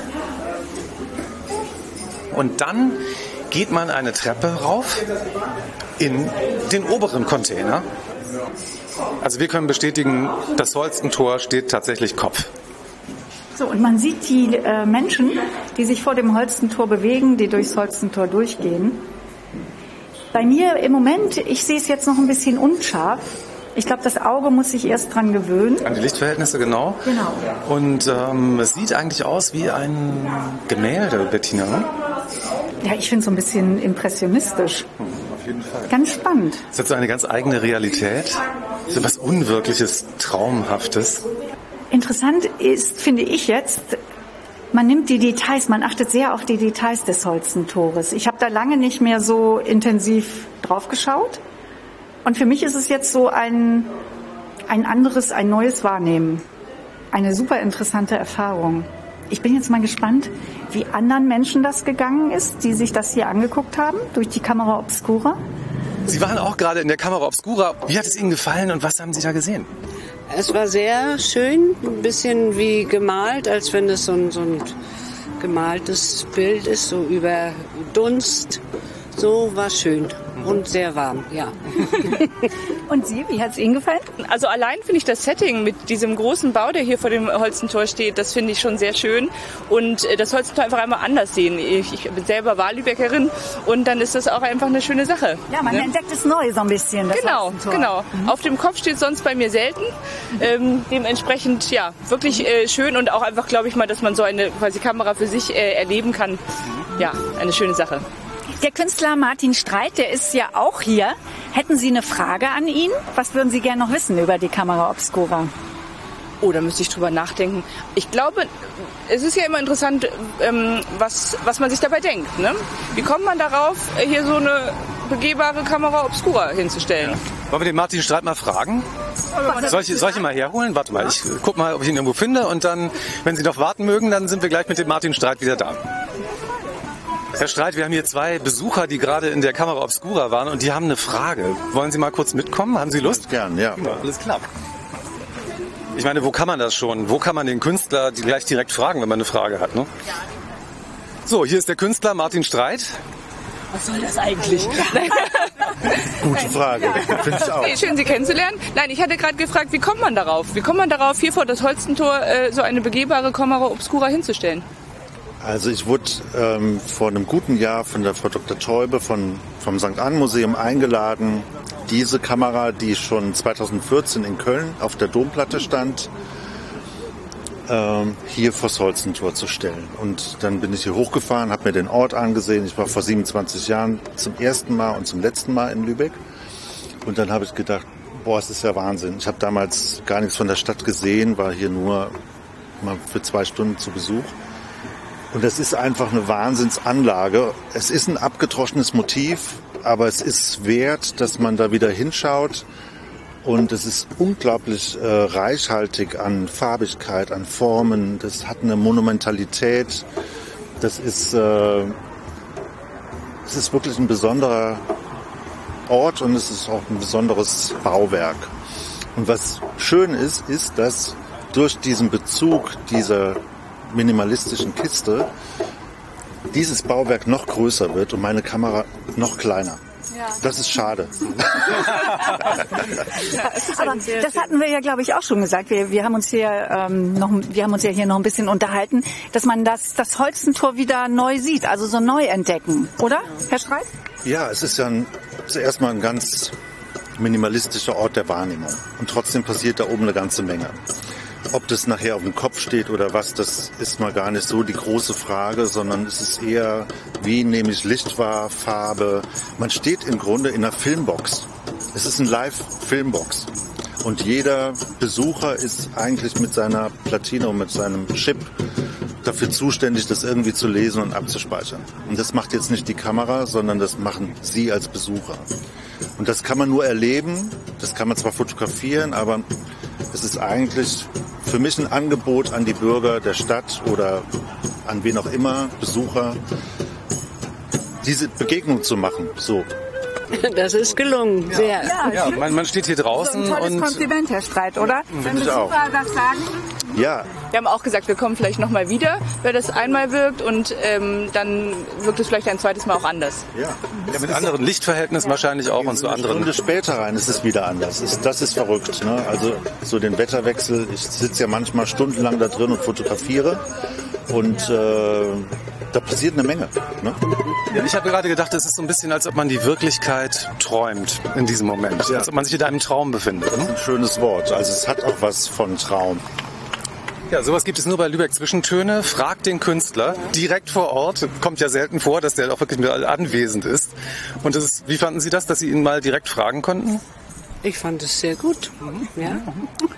Und dann geht man eine Treppe rauf in den oberen Container. Also wir können bestätigen, das Holstentor steht tatsächlich Kopf.
So, und man sieht die äh, Menschen, die sich vor dem Holstentor bewegen, die durchs Holstentor durchgehen. Bei mir im Moment, ich sehe es jetzt noch ein bisschen unscharf. Ich glaube, das Auge muss sich erst dran gewöhnen.
An die Lichtverhältnisse genau.
Genau.
Und ähm, es sieht eigentlich aus wie ein Gemälde, Bettina.
Ja, ich finde es so ein bisschen impressionistisch.
Auf jeden Fall.
Ganz spannend.
Es hat so eine ganz eigene Realität. So was Unwirkliches, Traumhaftes.
Interessant ist, finde ich jetzt, man nimmt die Details, man achtet sehr auf die Details des Holzentores. Ich habe da lange nicht mehr so intensiv drauf geschaut. Und für mich ist es jetzt so ein, ein anderes, ein neues Wahrnehmen. Eine super interessante Erfahrung. Ich bin jetzt mal gespannt, wie anderen Menschen das gegangen ist, die sich das hier angeguckt haben durch die Kamera Obscura.
Sie waren auch gerade in der Kamera Obscura. Wie hat es Ihnen gefallen und was haben Sie da gesehen?
Es war sehr schön, ein bisschen wie gemalt, als wenn es so ein, so ein gemaltes Bild ist, so über Dunst. So war schön und sehr warm, ja.
Und Sie, wie hat es Ihnen gefallen?
Also allein finde ich das Setting mit diesem großen Bau, der hier vor dem Holzentor steht, das finde ich schon sehr schön. Und äh, das Holzentor einfach einmal anders sehen. Ich, ich bin selber Wahlübeckerin und dann ist das auch einfach eine schöne Sache.
Ja, man
ne?
entdeckt es neu so ein bisschen. Das
Genau,
Holzentor.
genau. Auf dem Kopf steht sonst bei mir selten. Ähm, dementsprechend, ja, wirklich äh, schön und auch einfach, glaube ich mal, dass man so eine quasi Kamera für sich äh, erleben kann. Ja, eine schöne Sache.
Der Künstler Martin Streit, der ist ja auch hier. Hätten Sie eine Frage an ihn? Was würden Sie gerne noch wissen über die Kamera Obscura?
Oh, da müsste ich drüber nachdenken. Ich glaube, es ist ja immer interessant, ähm, was, was man sich dabei denkt. Ne? Wie kommt man darauf, hier so eine begehbare Kamera Obscura hinzustellen.
Wollen wir den Martin Streit mal fragen? Soll ich, soll ich ihn mal herholen? Warte mal, ich guck mal, ob ich ihn irgendwo finde und dann, wenn Sie noch warten mögen, dann sind wir gleich mit dem Martin Streit wieder da. Herr Streit, wir haben hier zwei Besucher, die gerade in der Kamera Obscura waren und die haben eine Frage. Wollen Sie mal kurz mitkommen? Haben Sie Lust?
Gern, ja.
ja alles klar. Ich meine, wo kann man das schon? Wo kann man den Künstler gleich direkt fragen, wenn man eine Frage hat? Ne? So, hier ist der Künstler Martin Streit.
Was soll das eigentlich?
Gute Frage. Ich auch.
Hey, schön, Sie kennenzulernen. Nein, ich hatte gerade gefragt, wie kommt man darauf? Wie kommt man darauf, hier vor das Holstentor äh, so eine begehbare Kamera Obscura hinzustellen?
Also ich wurde ähm, vor einem guten Jahr von der Frau Dr. Teube von, vom St. Ann Museum eingeladen, diese Kamera, die schon 2014 in Köln auf der Domplatte stand, ähm, hier vors Holzentor zu stellen. Und dann bin ich hier hochgefahren, habe mir den Ort angesehen. Ich war vor 27 Jahren zum ersten Mal und zum letzten Mal in Lübeck. Und dann habe ich gedacht, boah, es ist ja Wahnsinn. Ich habe damals gar nichts von der Stadt gesehen, war hier nur mal für zwei Stunden zu Besuch. Und das ist einfach eine Wahnsinnsanlage. Es ist ein abgetroschenes Motiv, aber es ist wert, dass man da wieder hinschaut. Und es ist unglaublich äh, reichhaltig an Farbigkeit, an Formen. Das hat eine Monumentalität. Das ist, äh, es ist wirklich ein besonderer Ort und es ist auch ein besonderes Bauwerk. Und was schön ist, ist, dass durch diesen Bezug dieser minimalistischen Kiste dieses Bauwerk noch größer wird und meine Kamera noch kleiner. Das ist schade.
Aber das hatten wir ja, glaube ich, auch schon gesagt. Wir, wir haben uns hier ähm, noch, wir haben uns ja hier noch ein bisschen unterhalten, dass man das, das Holzentor wieder neu sieht, also so neu entdecken, oder, Herr Streit?
Ja, es ist ja ein, zuerst mal ein ganz minimalistischer Ort der Wahrnehmung. Und trotzdem passiert da oben eine ganze Menge. Ob das nachher auf dem Kopf steht oder was, das ist mal gar nicht so die große Frage, sondern es ist eher, wie nehme ich Licht wahr, Farbe. Man steht im Grunde in einer Filmbox. Es ist ein Live-Filmbox. Und jeder Besucher ist eigentlich mit seiner Platine und mit seinem Chip dafür zuständig, das irgendwie zu lesen und abzuspeichern. Und das macht jetzt nicht die Kamera, sondern das machen Sie als Besucher. Und das kann man nur erleben, das kann man zwar fotografieren, aber es ist eigentlich für mich ein Angebot an die Bürger der Stadt oder an wen auch immer, Besucher, diese Begegnung zu machen. So.
Das ist gelungen, sehr.
Ja, man, man steht hier draußen
so ein tolles
und
Kompliment, Herr Streit, oder? Wenn
ich auch.
Besucher das sagen.
Ja,
Wir haben auch gesagt, wir kommen vielleicht nochmal wieder, weil das einmal wirkt und ähm, dann wirkt es vielleicht ein zweites Mal auch anders.
ja.
ja, mit anderen Lichtverhältnissen wahrscheinlich auch und zu
Eine
anderen.
Stunde später rein ist es wieder anders. Ist- Das ist verrückt. Ne? Also so den Wetterwechsel. Ich sitze ja manchmal stundenlang da drin und fotografiere. Und äh, da passiert eine Menge. Ne?
Ja, ich habe gerade gedacht, es ist so ein bisschen, als ob man die Wirklichkeit träumt in diesem Moment. Als ob man sich in einem Traum befindet. Ne?
Ein schönes Wort. Also es hat auch was von Traum.
Ja, sowas gibt es nur bei Lübeck Zwischentöne. Fragt den Künstler direkt vor Ort. Kommt ja selten vor, dass der auch wirklich mal anwesend ist. Und das ist, wie fanden Sie das, dass Sie ihn mal direkt fragen konnten?
Ich fand es sehr gut. Ja.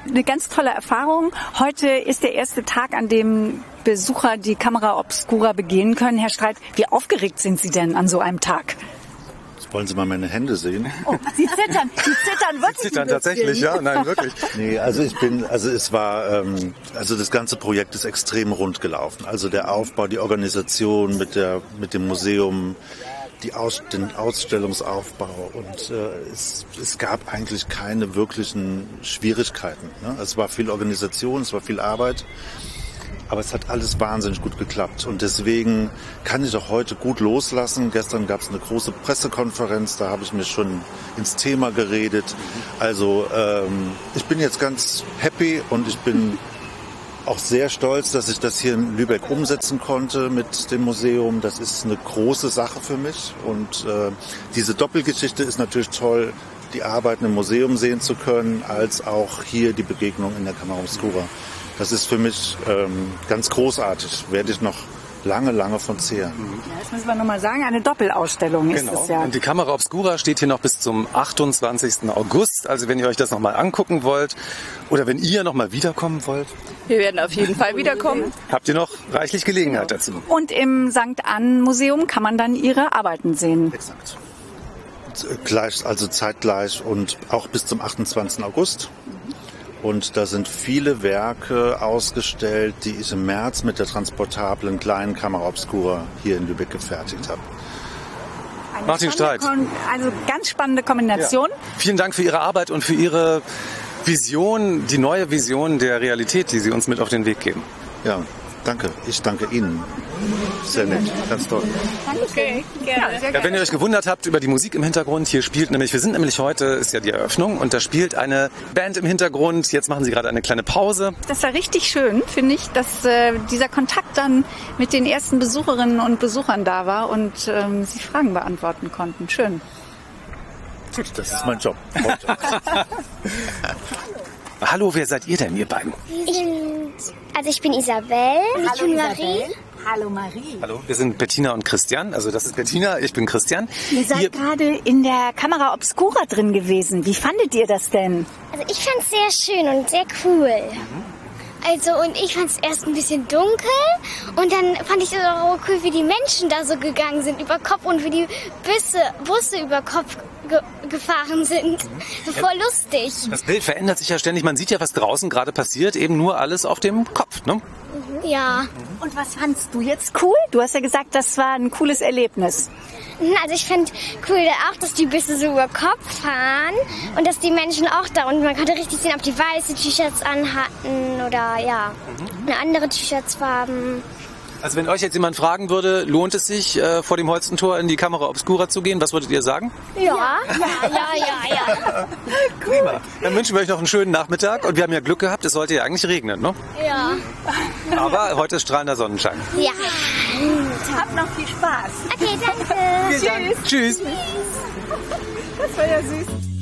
Eine ganz tolle Erfahrung. Heute ist der erste Tag, an dem Besucher die Kamera Obscura begehen können. Herr Streit, wie aufgeregt sind Sie denn an so einem Tag?
Wollen Sie mal meine Hände sehen?
Oh, Sie zittern, Sie zittern wirklich.
Sie zittern tatsächlich, ja? Nein, wirklich.
Nee, also ich bin, also es war, ähm, also das ganze Projekt ist extrem rund gelaufen. Also der Aufbau, die Organisation mit der, mit dem Museum, die Aus, den Ausstellungsaufbau und äh, es, es gab eigentlich keine wirklichen Schwierigkeiten. Ne? Es war viel Organisation, es war viel Arbeit. Aber es hat alles wahnsinnig gut geklappt. Und deswegen kann ich auch heute gut loslassen. Gestern gab es eine große Pressekonferenz, da habe ich mir schon ins Thema geredet. Also ähm, ich bin jetzt ganz happy und ich bin auch sehr stolz, dass ich das hier in Lübeck umsetzen konnte mit dem Museum. Das ist eine große Sache für mich. Und äh, diese Doppelgeschichte ist natürlich toll, die Arbeiten im Museum sehen zu können, als auch hier die Begegnung in der Kamera Obscura. Das ist für mich ähm, ganz großartig. Werde ich noch lange, lange von zehren.
Ja, das müssen wir nochmal sagen, eine Doppelausstellung ist
Genau.
es ja.
Und die Kamera Obscura steht hier noch bis zum 28. August. Also wenn ihr euch das nochmal angucken wollt oder wenn ihr nochmal wiederkommen wollt,
Wir werden auf jeden Fall wiederkommen.
habt ihr noch reichlich Gelegenheit dazu.
Und im St. Ann Museum kann man dann Ihre Arbeiten sehen.
Exakt. gleich, also zeitgleich und auch bis zum 28. August. Und da sind viele Werke ausgestellt, die ich im März mit der transportablen kleinen Kamera Obscura hier in Lübeck gefertigt habe.
Eine
Martin Streit.
Also ganz spannende Kombination.
Vielen Dank für Ihre Arbeit und für Ihre Vision, die neue Vision der Realität, die Sie uns mit auf den Weg geben.
Ja, danke. Ich danke Ihnen. Sehr nett, ganz toll.
Okay, gerne.
Ja, wenn ihr euch gewundert habt über die Musik im Hintergrund, hier spielt nämlich, wir sind nämlich heute, ist ja die Eröffnung, und da spielt eine Band im Hintergrund. Jetzt machen sie gerade eine kleine Pause.
Das war richtig schön, finde ich, dass äh, dieser Kontakt dann mit den ersten Besucherinnen und Besuchern da war und ähm, sie Fragen beantworten konnten. Schön.
Das ist mein Job.
Hallo, wer seid ihr denn, ihr beiden?
Ich, also ich bin Isabel. ich bin Marie.
Hallo Marie.
Hallo, wir sind Bettina und Christian. Also das ist Bettina, ich bin Christian.
Ihr seid gerade in der Kamera Obscura drin gewesen. Wie fandet ihr das denn?
Also ich fand es sehr schön und sehr cool. Also und ich fand es erst ein bisschen dunkel und dann fand ich es auch cool, wie die Menschen da so gegangen sind über Kopf und wie die Busse, Busse über Kopf ge gefahren sind. So voll lustig.
Das Bild verändert sich ja ständig. Man sieht ja, was draußen gerade passiert. Eben nur alles auf dem Kopf. Ne?
Ja.
Und was fandst du jetzt cool? Du hast ja gesagt, das war ein cooles Erlebnis.
Also ich fand cool auch, dass die Busse so über Kopf fahren und dass die Menschen auch da und man konnte richtig sehen, ob die weiße T-Shirts anhatten oder ja, eine andere T-Shirts-Farben.
Also wenn euch jetzt jemand fragen würde, lohnt es sich, äh, vor dem Holstentor in die Kamera Obscura zu gehen, was würdet ihr sagen?
Ja, ja, ja, ja, ja.
Prima. Dann wünschen wir euch noch einen schönen Nachmittag. Und wir haben ja Glück gehabt, es sollte ja eigentlich regnen. Ne?
Ja.
Aber heute ist strahlender Sonnenschein.
Ja.
Habt noch viel Spaß.
Okay, danke.
Vielen Dank.
Tschüss.
Das war ja süß.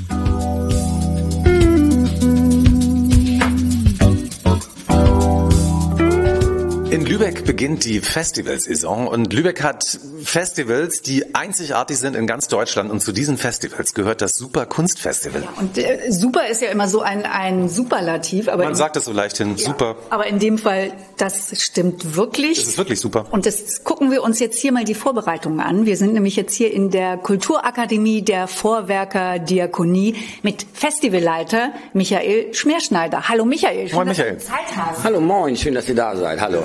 In Lübeck beginnt die Festivalsaison und Lübeck hat Festivals, die einzigartig sind in ganz Deutschland und zu diesen Festivals gehört das Super Kunstfestival.
Und äh, super ist ja immer so ein, ein Superlativ, aber,
Man sagt es so leicht hin, super.
aber in dem Fall, das stimmt wirklich.
Das ist wirklich super.
Und das gucken wir uns jetzt hier mal die Vorbereitungen an. Wir sind nämlich jetzt hier in der Kulturakademie der Vorwerker Diakonie mit Festivalleiter Michael Schmerschneider. Hallo Michael. Schön,
Moin,
dass du
Michael.
Zeit hast.
Hallo, moin, schön, dass ihr da seid. Hallo.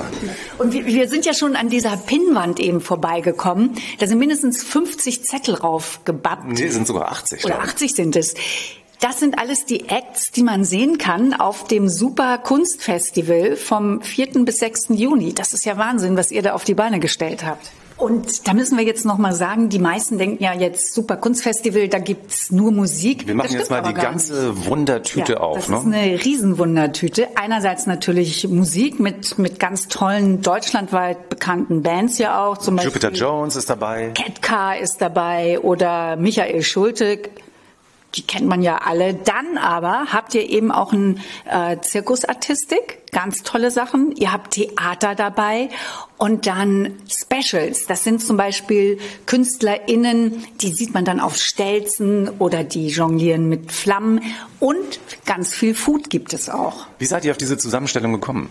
Und wir, wir sind ja schon an dieser Pinnwand eben vorbeigekommen. Da sind mindestens 50 Zettel raufgebappt.
Nee, sind sogar 80.
Oder
glaub ich.
80 sind es. Das sind alles die Acts, die man sehen kann auf dem Super Kunstfestival vom 4. bis 6. Juni. Das ist ja Wahnsinn, was ihr da auf die Beine gestellt habt. Und da müssen wir jetzt noch mal sagen, die meisten denken ja jetzt Super Kunstfestival, da gibt's nur Musik.
Wir machen jetzt mal die
gar nicht.
ganze Wundertüte
Ja,
auf.
Das
Ne?
ist eine Riesenwundertüte. Einerseits natürlich Musik mit, mit ganz tollen, deutschlandweit bekannten Bands ja auch. Zum Beispiel
Jupiter Jones ist dabei.
Cat Car ist dabei oder Michael Schulte. Die kennt man ja alle. Dann aber habt ihr eben auch ein äh, Zirkusartistik, ganz tolle Sachen. Ihr habt Theater dabei und dann Specials. Das sind zum Beispiel KünstlerInnen, die sieht man dann auf Stelzen oder die jonglieren mit Flammen. Und ganz viel Food gibt es auch.
Wie seid ihr auf diese Zusammenstellung gekommen?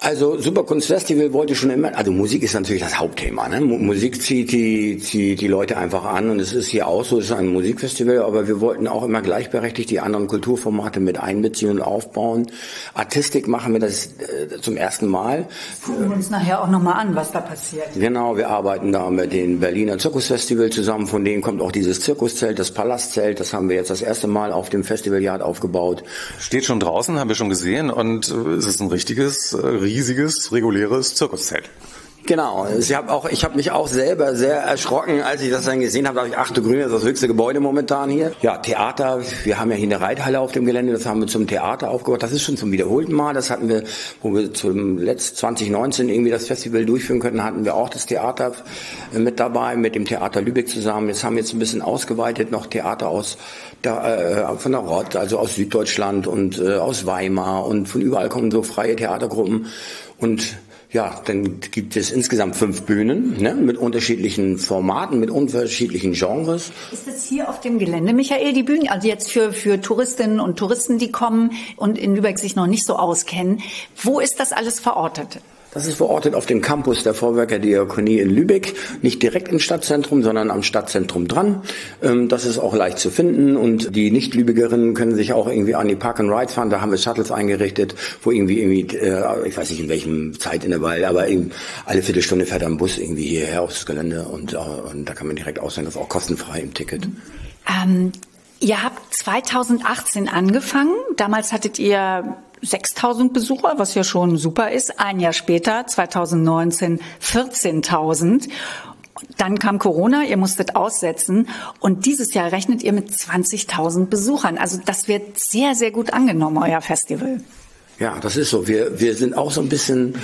Also Superkunstfestival wollte schon immer, also Musik ist natürlich das Hauptthema. Ne? Mu- Musik zieht die, zieht die Leute einfach an und es ist hier auch so, es ist ein Musikfestival, aber wir wollten auch immer gleichberechtigt die anderen Kulturformate mit einbeziehen und aufbauen. Artistik machen wir das äh, zum ersten Mal.
Gucken wir uns nachher auch nochmal an, was da passiert.
Genau, wir arbeiten da mit den Berliner Zirkusfestival zusammen, von denen kommt auch dieses Zirkuszelt, das Palastzelt, das haben wir jetzt das erste Mal auf dem Festivalyard aufgebaut.
Steht schon draußen, haben wir schon gesehen und äh, es ist ein richtiges, äh, riesiges, reguläres Zirkuszelt.
Genau, ich habe auch, ich habe mich auch selber sehr erschrocken, als ich das dann gesehen habe. Da dachte ich, ach du Grüne, das ist das höchste Gebäude momentan hier. Ja, Theater, wir haben ja hier eine Reithalle auf dem Gelände, das haben wir zum Theater aufgebaut. Das ist schon zum wiederholten Mal. Das hatten wir, wo wir zum letzten 2019 irgendwie das Festival durchführen könnten, hatten wir auch das Theater äh, mit dabei, mit dem Theater Lübeck zusammen. Jetzt haben wir jetzt ein bisschen ausgeweitet, noch Theater aus der, äh, von der Rott, also aus Süddeutschland und äh, aus Weimar und von überall kommen so freie Theatergruppen und ja, dann gibt es insgesamt fünf Bühnen ne, mit unterschiedlichen Formaten, mit unterschiedlichen Genres.
Ist das hier auf dem Gelände, Michael, die Bühne? Also jetzt für, für Touristinnen und Touristen, die kommen und in Lübeck sich noch nicht so auskennen. Wo ist das alles verortet?
Das ist verortet auf dem Campus der Vorwerker Diakonie in Lübeck, nicht direkt im Stadtzentrum, sondern am Stadtzentrum dran. Ähm, das ist auch leicht zu finden und die Nicht-Lübegerinnen können sich auch irgendwie an die Park and Ride fahren. Da haben wir Shuttles eingerichtet, wo irgendwie, irgendwie äh, ich weiß nicht in welchem Zeitintervall, aber eben alle Viertelstunde fährt ein Bus irgendwie hierher aufs Gelände und, äh, und da kann man direkt aussehen. Das ist auch kostenfrei im Ticket.
Ähm, ihr habt 2018 angefangen. Damals hattet ihr 6000 Besucher, was ja schon super ist. Ein Jahr später, 2019, 14.000. Dann kam Corona, ihr musstet aussetzen und dieses Jahr rechnet ihr mit 20.000 Besuchern. Also das wird sehr, sehr gut angenommen, euer Festival.
Ja, das ist so. Wir, wir sind auch so ein bisschen,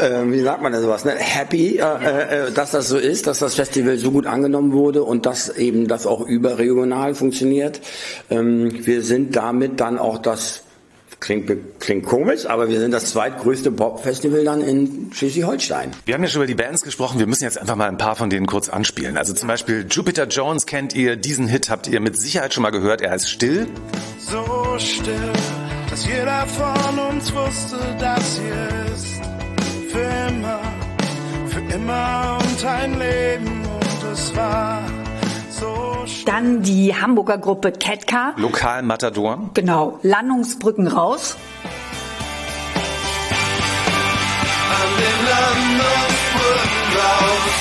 äh, wie sagt man denn sowas, ne? happy, äh, äh, dass das so ist, dass das Festival so gut angenommen wurde und dass eben das auch überregional funktioniert. Ähm, wir sind damit dann auch das Klingt, klingt komisch, aber wir sind das zweitgrößte Pop-Festival dann in Schleswig-Holstein.
Wir haben ja schon über die Bands gesprochen. Wir müssen jetzt einfach mal ein paar von denen kurz anspielen. Also zum Beispiel Jupiter Jones kennt ihr. Diesen Hit habt ihr mit Sicherheit schon mal gehört. Er heißt Still.
So still, dass jeder von uns wusste, dass hier ist. Für immer, für immer und ein Leben. Und es war
dann die Hamburger Gruppe Ketka.
Lokal Matador.
Genau. Landungsbrücken raus.
An den Landungsbrücken raus.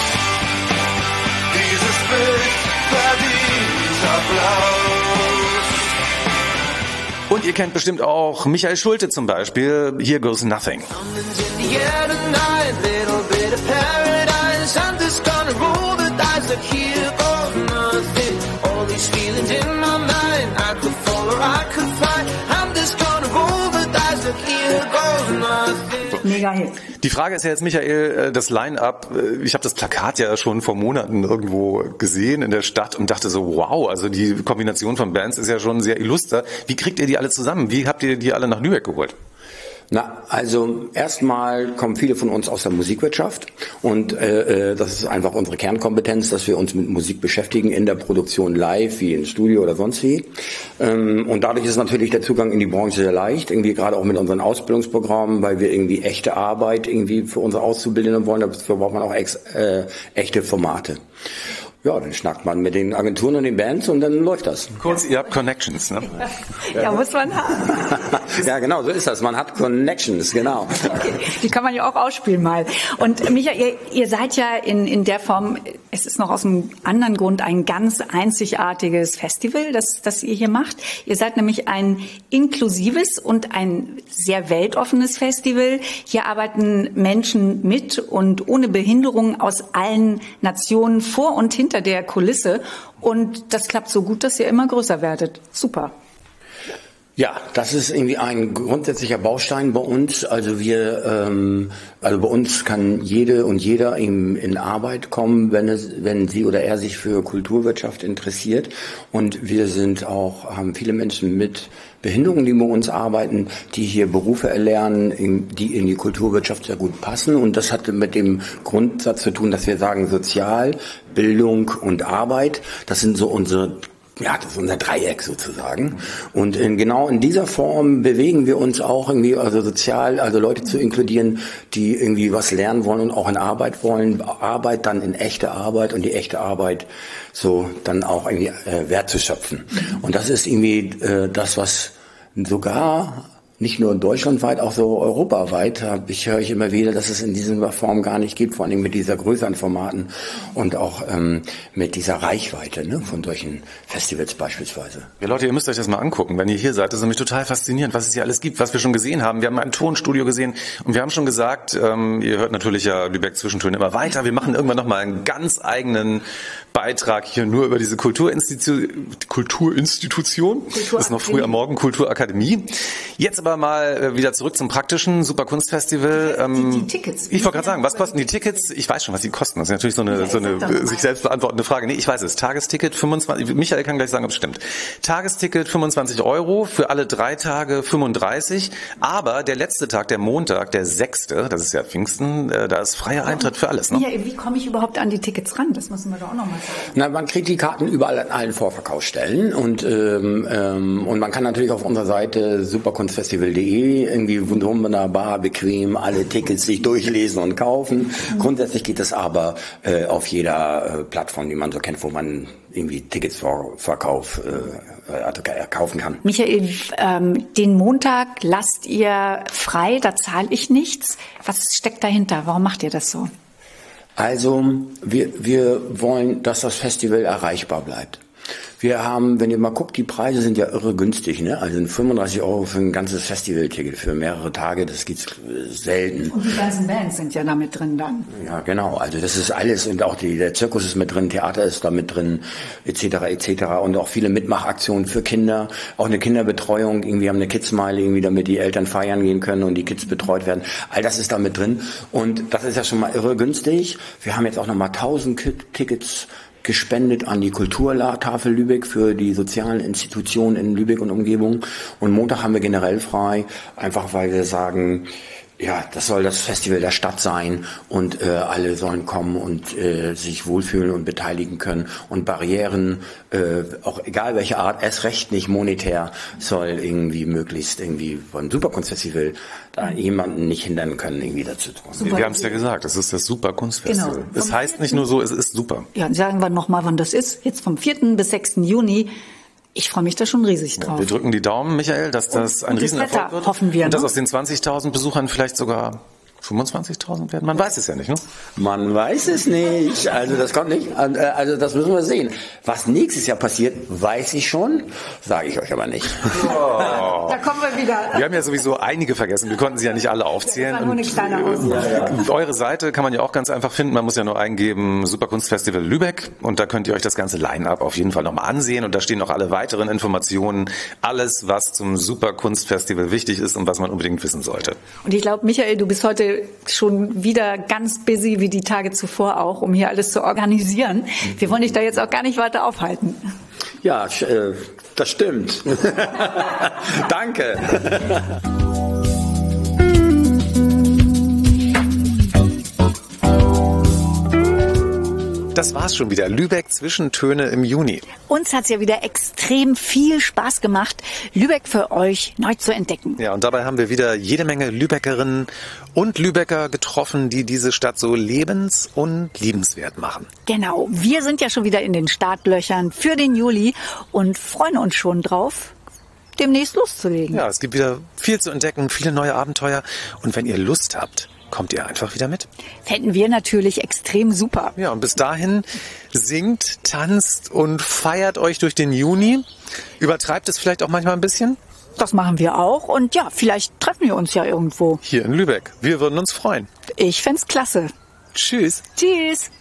Dieses Bild verdient Applaus.
Und ihr kennt bestimmt auch Michael Schulte zum Beispiel. Here Goes Nothing.
Here goes nothing.
Mega Hit.
Die Frage ist ja jetzt, Michael, äh, das Line-Up, äh, ich habe das Plakat ja schon vor Monaten irgendwo gesehen in der Stadt und dachte so, wow, also die Kombination von Bands ist ja schon sehr illuster. Wie kriegt ihr die alle zusammen? Wie habt ihr die alle nach Lübeck geholt?
Na, also erstmal kommen viele von uns aus der Musikwirtschaft und äh, äh, das ist einfach unsere Kernkompetenz, dass wir uns mit Musik beschäftigen in der Produktion live, wie im Studio oder sonst wie. Ähm, und dadurch ist natürlich der Zugang in die Branche sehr leicht, irgendwie gerade auch mit unseren Ausbildungsprogrammen, weil wir irgendwie echte Arbeit irgendwie für unsere Auszubildenden wollen. Dafür braucht man auch ex, äh, echte Formate. Ja, dann schnackt man mit den Agenturen und den Bands und dann läuft das.
Kurz, ihr habt Connections, ne?
ja, muss man haben.
ja, genau, so ist das. Man hat Connections, genau.
Okay. Die kann man ja auch ausspielen mal. Und Micha, ihr, ihr seid ja in, in der Form, es ist noch aus einem anderen Grund ein ganz einzigartiges Festival, das, das ihr hier macht. Ihr seid nämlich ein inklusives und ein sehr weltoffenes Festival. Hier arbeiten Menschen mit und ohne Behinderung aus allen Nationen vor und hinter hinter der Kulisse. Und das klappt so gut, dass ihr immer größer werdet. Super.
Ja, das ist irgendwie ein grundsätzlicher Baustein bei uns. Also wir, ähm, also bei uns kann jede und jeder in, in Arbeit kommen, wenn es, wenn sie oder er sich für Kulturwirtschaft interessiert. Und wir sind auch, haben viele Menschen mit Behinderungen, die bei uns arbeiten, die hier Berufe erlernen, die in die Kulturwirtschaft sehr gut passen. Und das hatte mit dem Grundsatz zu tun, dass wir sagen, Sozial, Bildung und Arbeit, das sind so unsere ja, das ist unser Dreieck sozusagen. Und in, genau in dieser Form bewegen wir uns auch irgendwie, also sozial, also Leute zu inkludieren, die irgendwie was lernen wollen und auch in Arbeit wollen. Arbeit dann in echte Arbeit und die echte Arbeit so dann auch irgendwie äh, Wert. Und das ist irgendwie äh, das, was sogar nicht nur deutschlandweit, auch so europaweit. Ich höre ich immer wieder, dass es in dieser Form gar nicht gibt, vor allem mit dieser Größe an Formaten und auch ähm, mit dieser Reichweite ne, von solchen Festivals beispielsweise.
Ja Leute, ihr müsst euch das mal angucken, wenn ihr hier seid. Das ist nämlich total faszinierend, was es hier alles gibt, was wir schon gesehen haben. Wir haben ein Tonstudio gesehen und wir haben schon gesagt, ähm, ihr hört natürlich ja Lübeck Zwischentöne immer weiter. Wir machen irgendwann nochmal einen ganz eigenen Beitrag hier nur über diese Kulturinstitu Kulturinstitution. Kultur das ist noch früh am Morgen, Kulturakademie. Jetzt aber mal äh, wieder zurück zum praktischen Superkunstfestival.
Ähm, die, die Tickets.
Ich wollte gerade sagen, was kosten die Tickets? Ich weiß schon, was die kosten. Das ist natürlich so eine, ja, so eine sich selbst beantwortende Frage. Nee, ich weiß es. Tagesticket 25, Michael kann gleich sagen, ob es stimmt. Tagesticket 25 Euro, für alle drei Tage 35. Aber der letzte Tag, der Montag, der sechste, das ist ja Pfingsten, äh, da ist freier Eintritt für alles. Ne?
Ja, wie komme ich überhaupt an die Tickets ran? Das müssen wir doch auch nochmal sagen.
Na, man kriegt die Karten überall an allen Vorverkaufsstellen und, ähm, ähm, und man kann natürlich auf unserer Seite superkunstfestival superkunstfestival.de irgendwie wunderbar, bequem, alle Tickets sich durchlesen und kaufen. Grundsätzlich geht es aber äh, auf jeder äh, Plattform, die man so kennt, wo man irgendwie Tickets vor Verkauf äh, also kaufen kann.
Michael, ähm, den Montag lasst ihr frei, da zahle ich nichts. Was steckt dahinter? Warum macht ihr das so?
Also wir, wir wollen, dass das Festival erreichbar bleibt. Wir haben, wenn ihr mal guckt, die Preise sind ja irre günstig, ne? Also 35 Euro für ein ganzes Festivalticket für mehrere Tage, das gibt's selten.
Und die ganzen Bands sind ja da mit drin dann.
Ja, genau. Also das ist alles und auch die, der Zirkus ist mit drin, Theater ist da mit drin, etc. etc. Und auch viele Mitmachaktionen für Kinder, auch eine Kinderbetreuung. Irgendwie haben eine Kidsmeile, irgendwie damit die Eltern feiern gehen können und die Kids betreut werden. All das ist da mit drin und das ist ja schon mal irre günstig. Wir haben jetzt auch noch mal 1000 Tickets gespendet an die Kulturtafel Lübeck für die sozialen Institutionen in Lübeck und Umgebung. Und Montag haben wir generell frei, einfach weil wir sagen, ja, das soll das Festival der Stadt sein und äh, alle sollen kommen und äh, sich wohlfühlen und beteiligen können und Barrieren, äh, auch egal welche Art, erst recht nicht monetär, soll irgendwie möglichst irgendwie von Superkunstfestival da jemanden nicht hindern können, irgendwie dazu zu kommen.
Wir haben es ja gesagt, es ist das Superkunstfestival.
Genau.
Es heißt nicht nur so, es ist super.
Ja, sagen wir nochmal, wann das ist. Jetzt vom 4. bis 6. Juni. Ich freue mich da schon riesig drauf.
Wir drücken die Daumen, Michael, dass das ein
gutes
Riesenerfolg
Wetter,
wird.
hoffen wir,
Und dass
ne?
aus den 20.000 Besuchern vielleicht sogar 25.000 werden. Man weiß es ja nicht, ne?
Man weiß es nicht. Also das kommt nicht. Also das müssen wir sehen. Was nächstes Jahr passiert, weiß ich schon, sage ich euch aber nicht.
Da kommen wir wieder.
Wir haben ja sowieso einige vergessen. Wir konnten sie ja nicht alle aufzählen.
Das war nur eine
Und,
kleine
äh,
Ausnahme.
Eure Seite kann man ja auch ganz einfach finden. Man muss ja nur eingeben Superkunstfestival Lübeck und da könnt ihr euch das ganze Line-up auf jeden Fall nochmal ansehen und da stehen noch alle weiteren Informationen, alles was zum Superkunstfestival wichtig ist und was man unbedingt wissen sollte.
Und ich glaube, Michael, du bist heute schon wieder ganz busy wie die Tage zuvor auch, um hier alles zu organisieren. Wir wollen dich da jetzt auch gar nicht weiter aufhalten.
Ja, äh, das stimmt. Danke.
Das war's schon wieder. Lübeck Zwischentöne im Juni.
Uns hat's ja wieder extrem viel Spaß gemacht, Lübeck für euch neu zu entdecken.
Ja, und dabei haben wir wieder jede Menge Lübeckerinnen und Lübecker getroffen, die diese Stadt so lebens- und liebenswert machen.
Genau, wir sind ja schon wieder in den Startlöchern für den Juli und freuen uns schon drauf, demnächst loszulegen.
Ja, es gibt wieder viel zu entdecken, viele neue Abenteuer. Und wenn ihr Lust habt, kommt ihr einfach wieder mit.
Fänden wir natürlich extrem super.
Ja, und bis dahin singt, tanzt und feiert euch durch den Juni. Übertreibt es vielleicht auch manchmal ein bisschen?
Das machen wir auch und ja, vielleicht treffen wir uns ja irgendwo.
Hier in Lübeck. Wir würden uns freuen.
Ich fänd's klasse.
Tschüss.
Tschüss.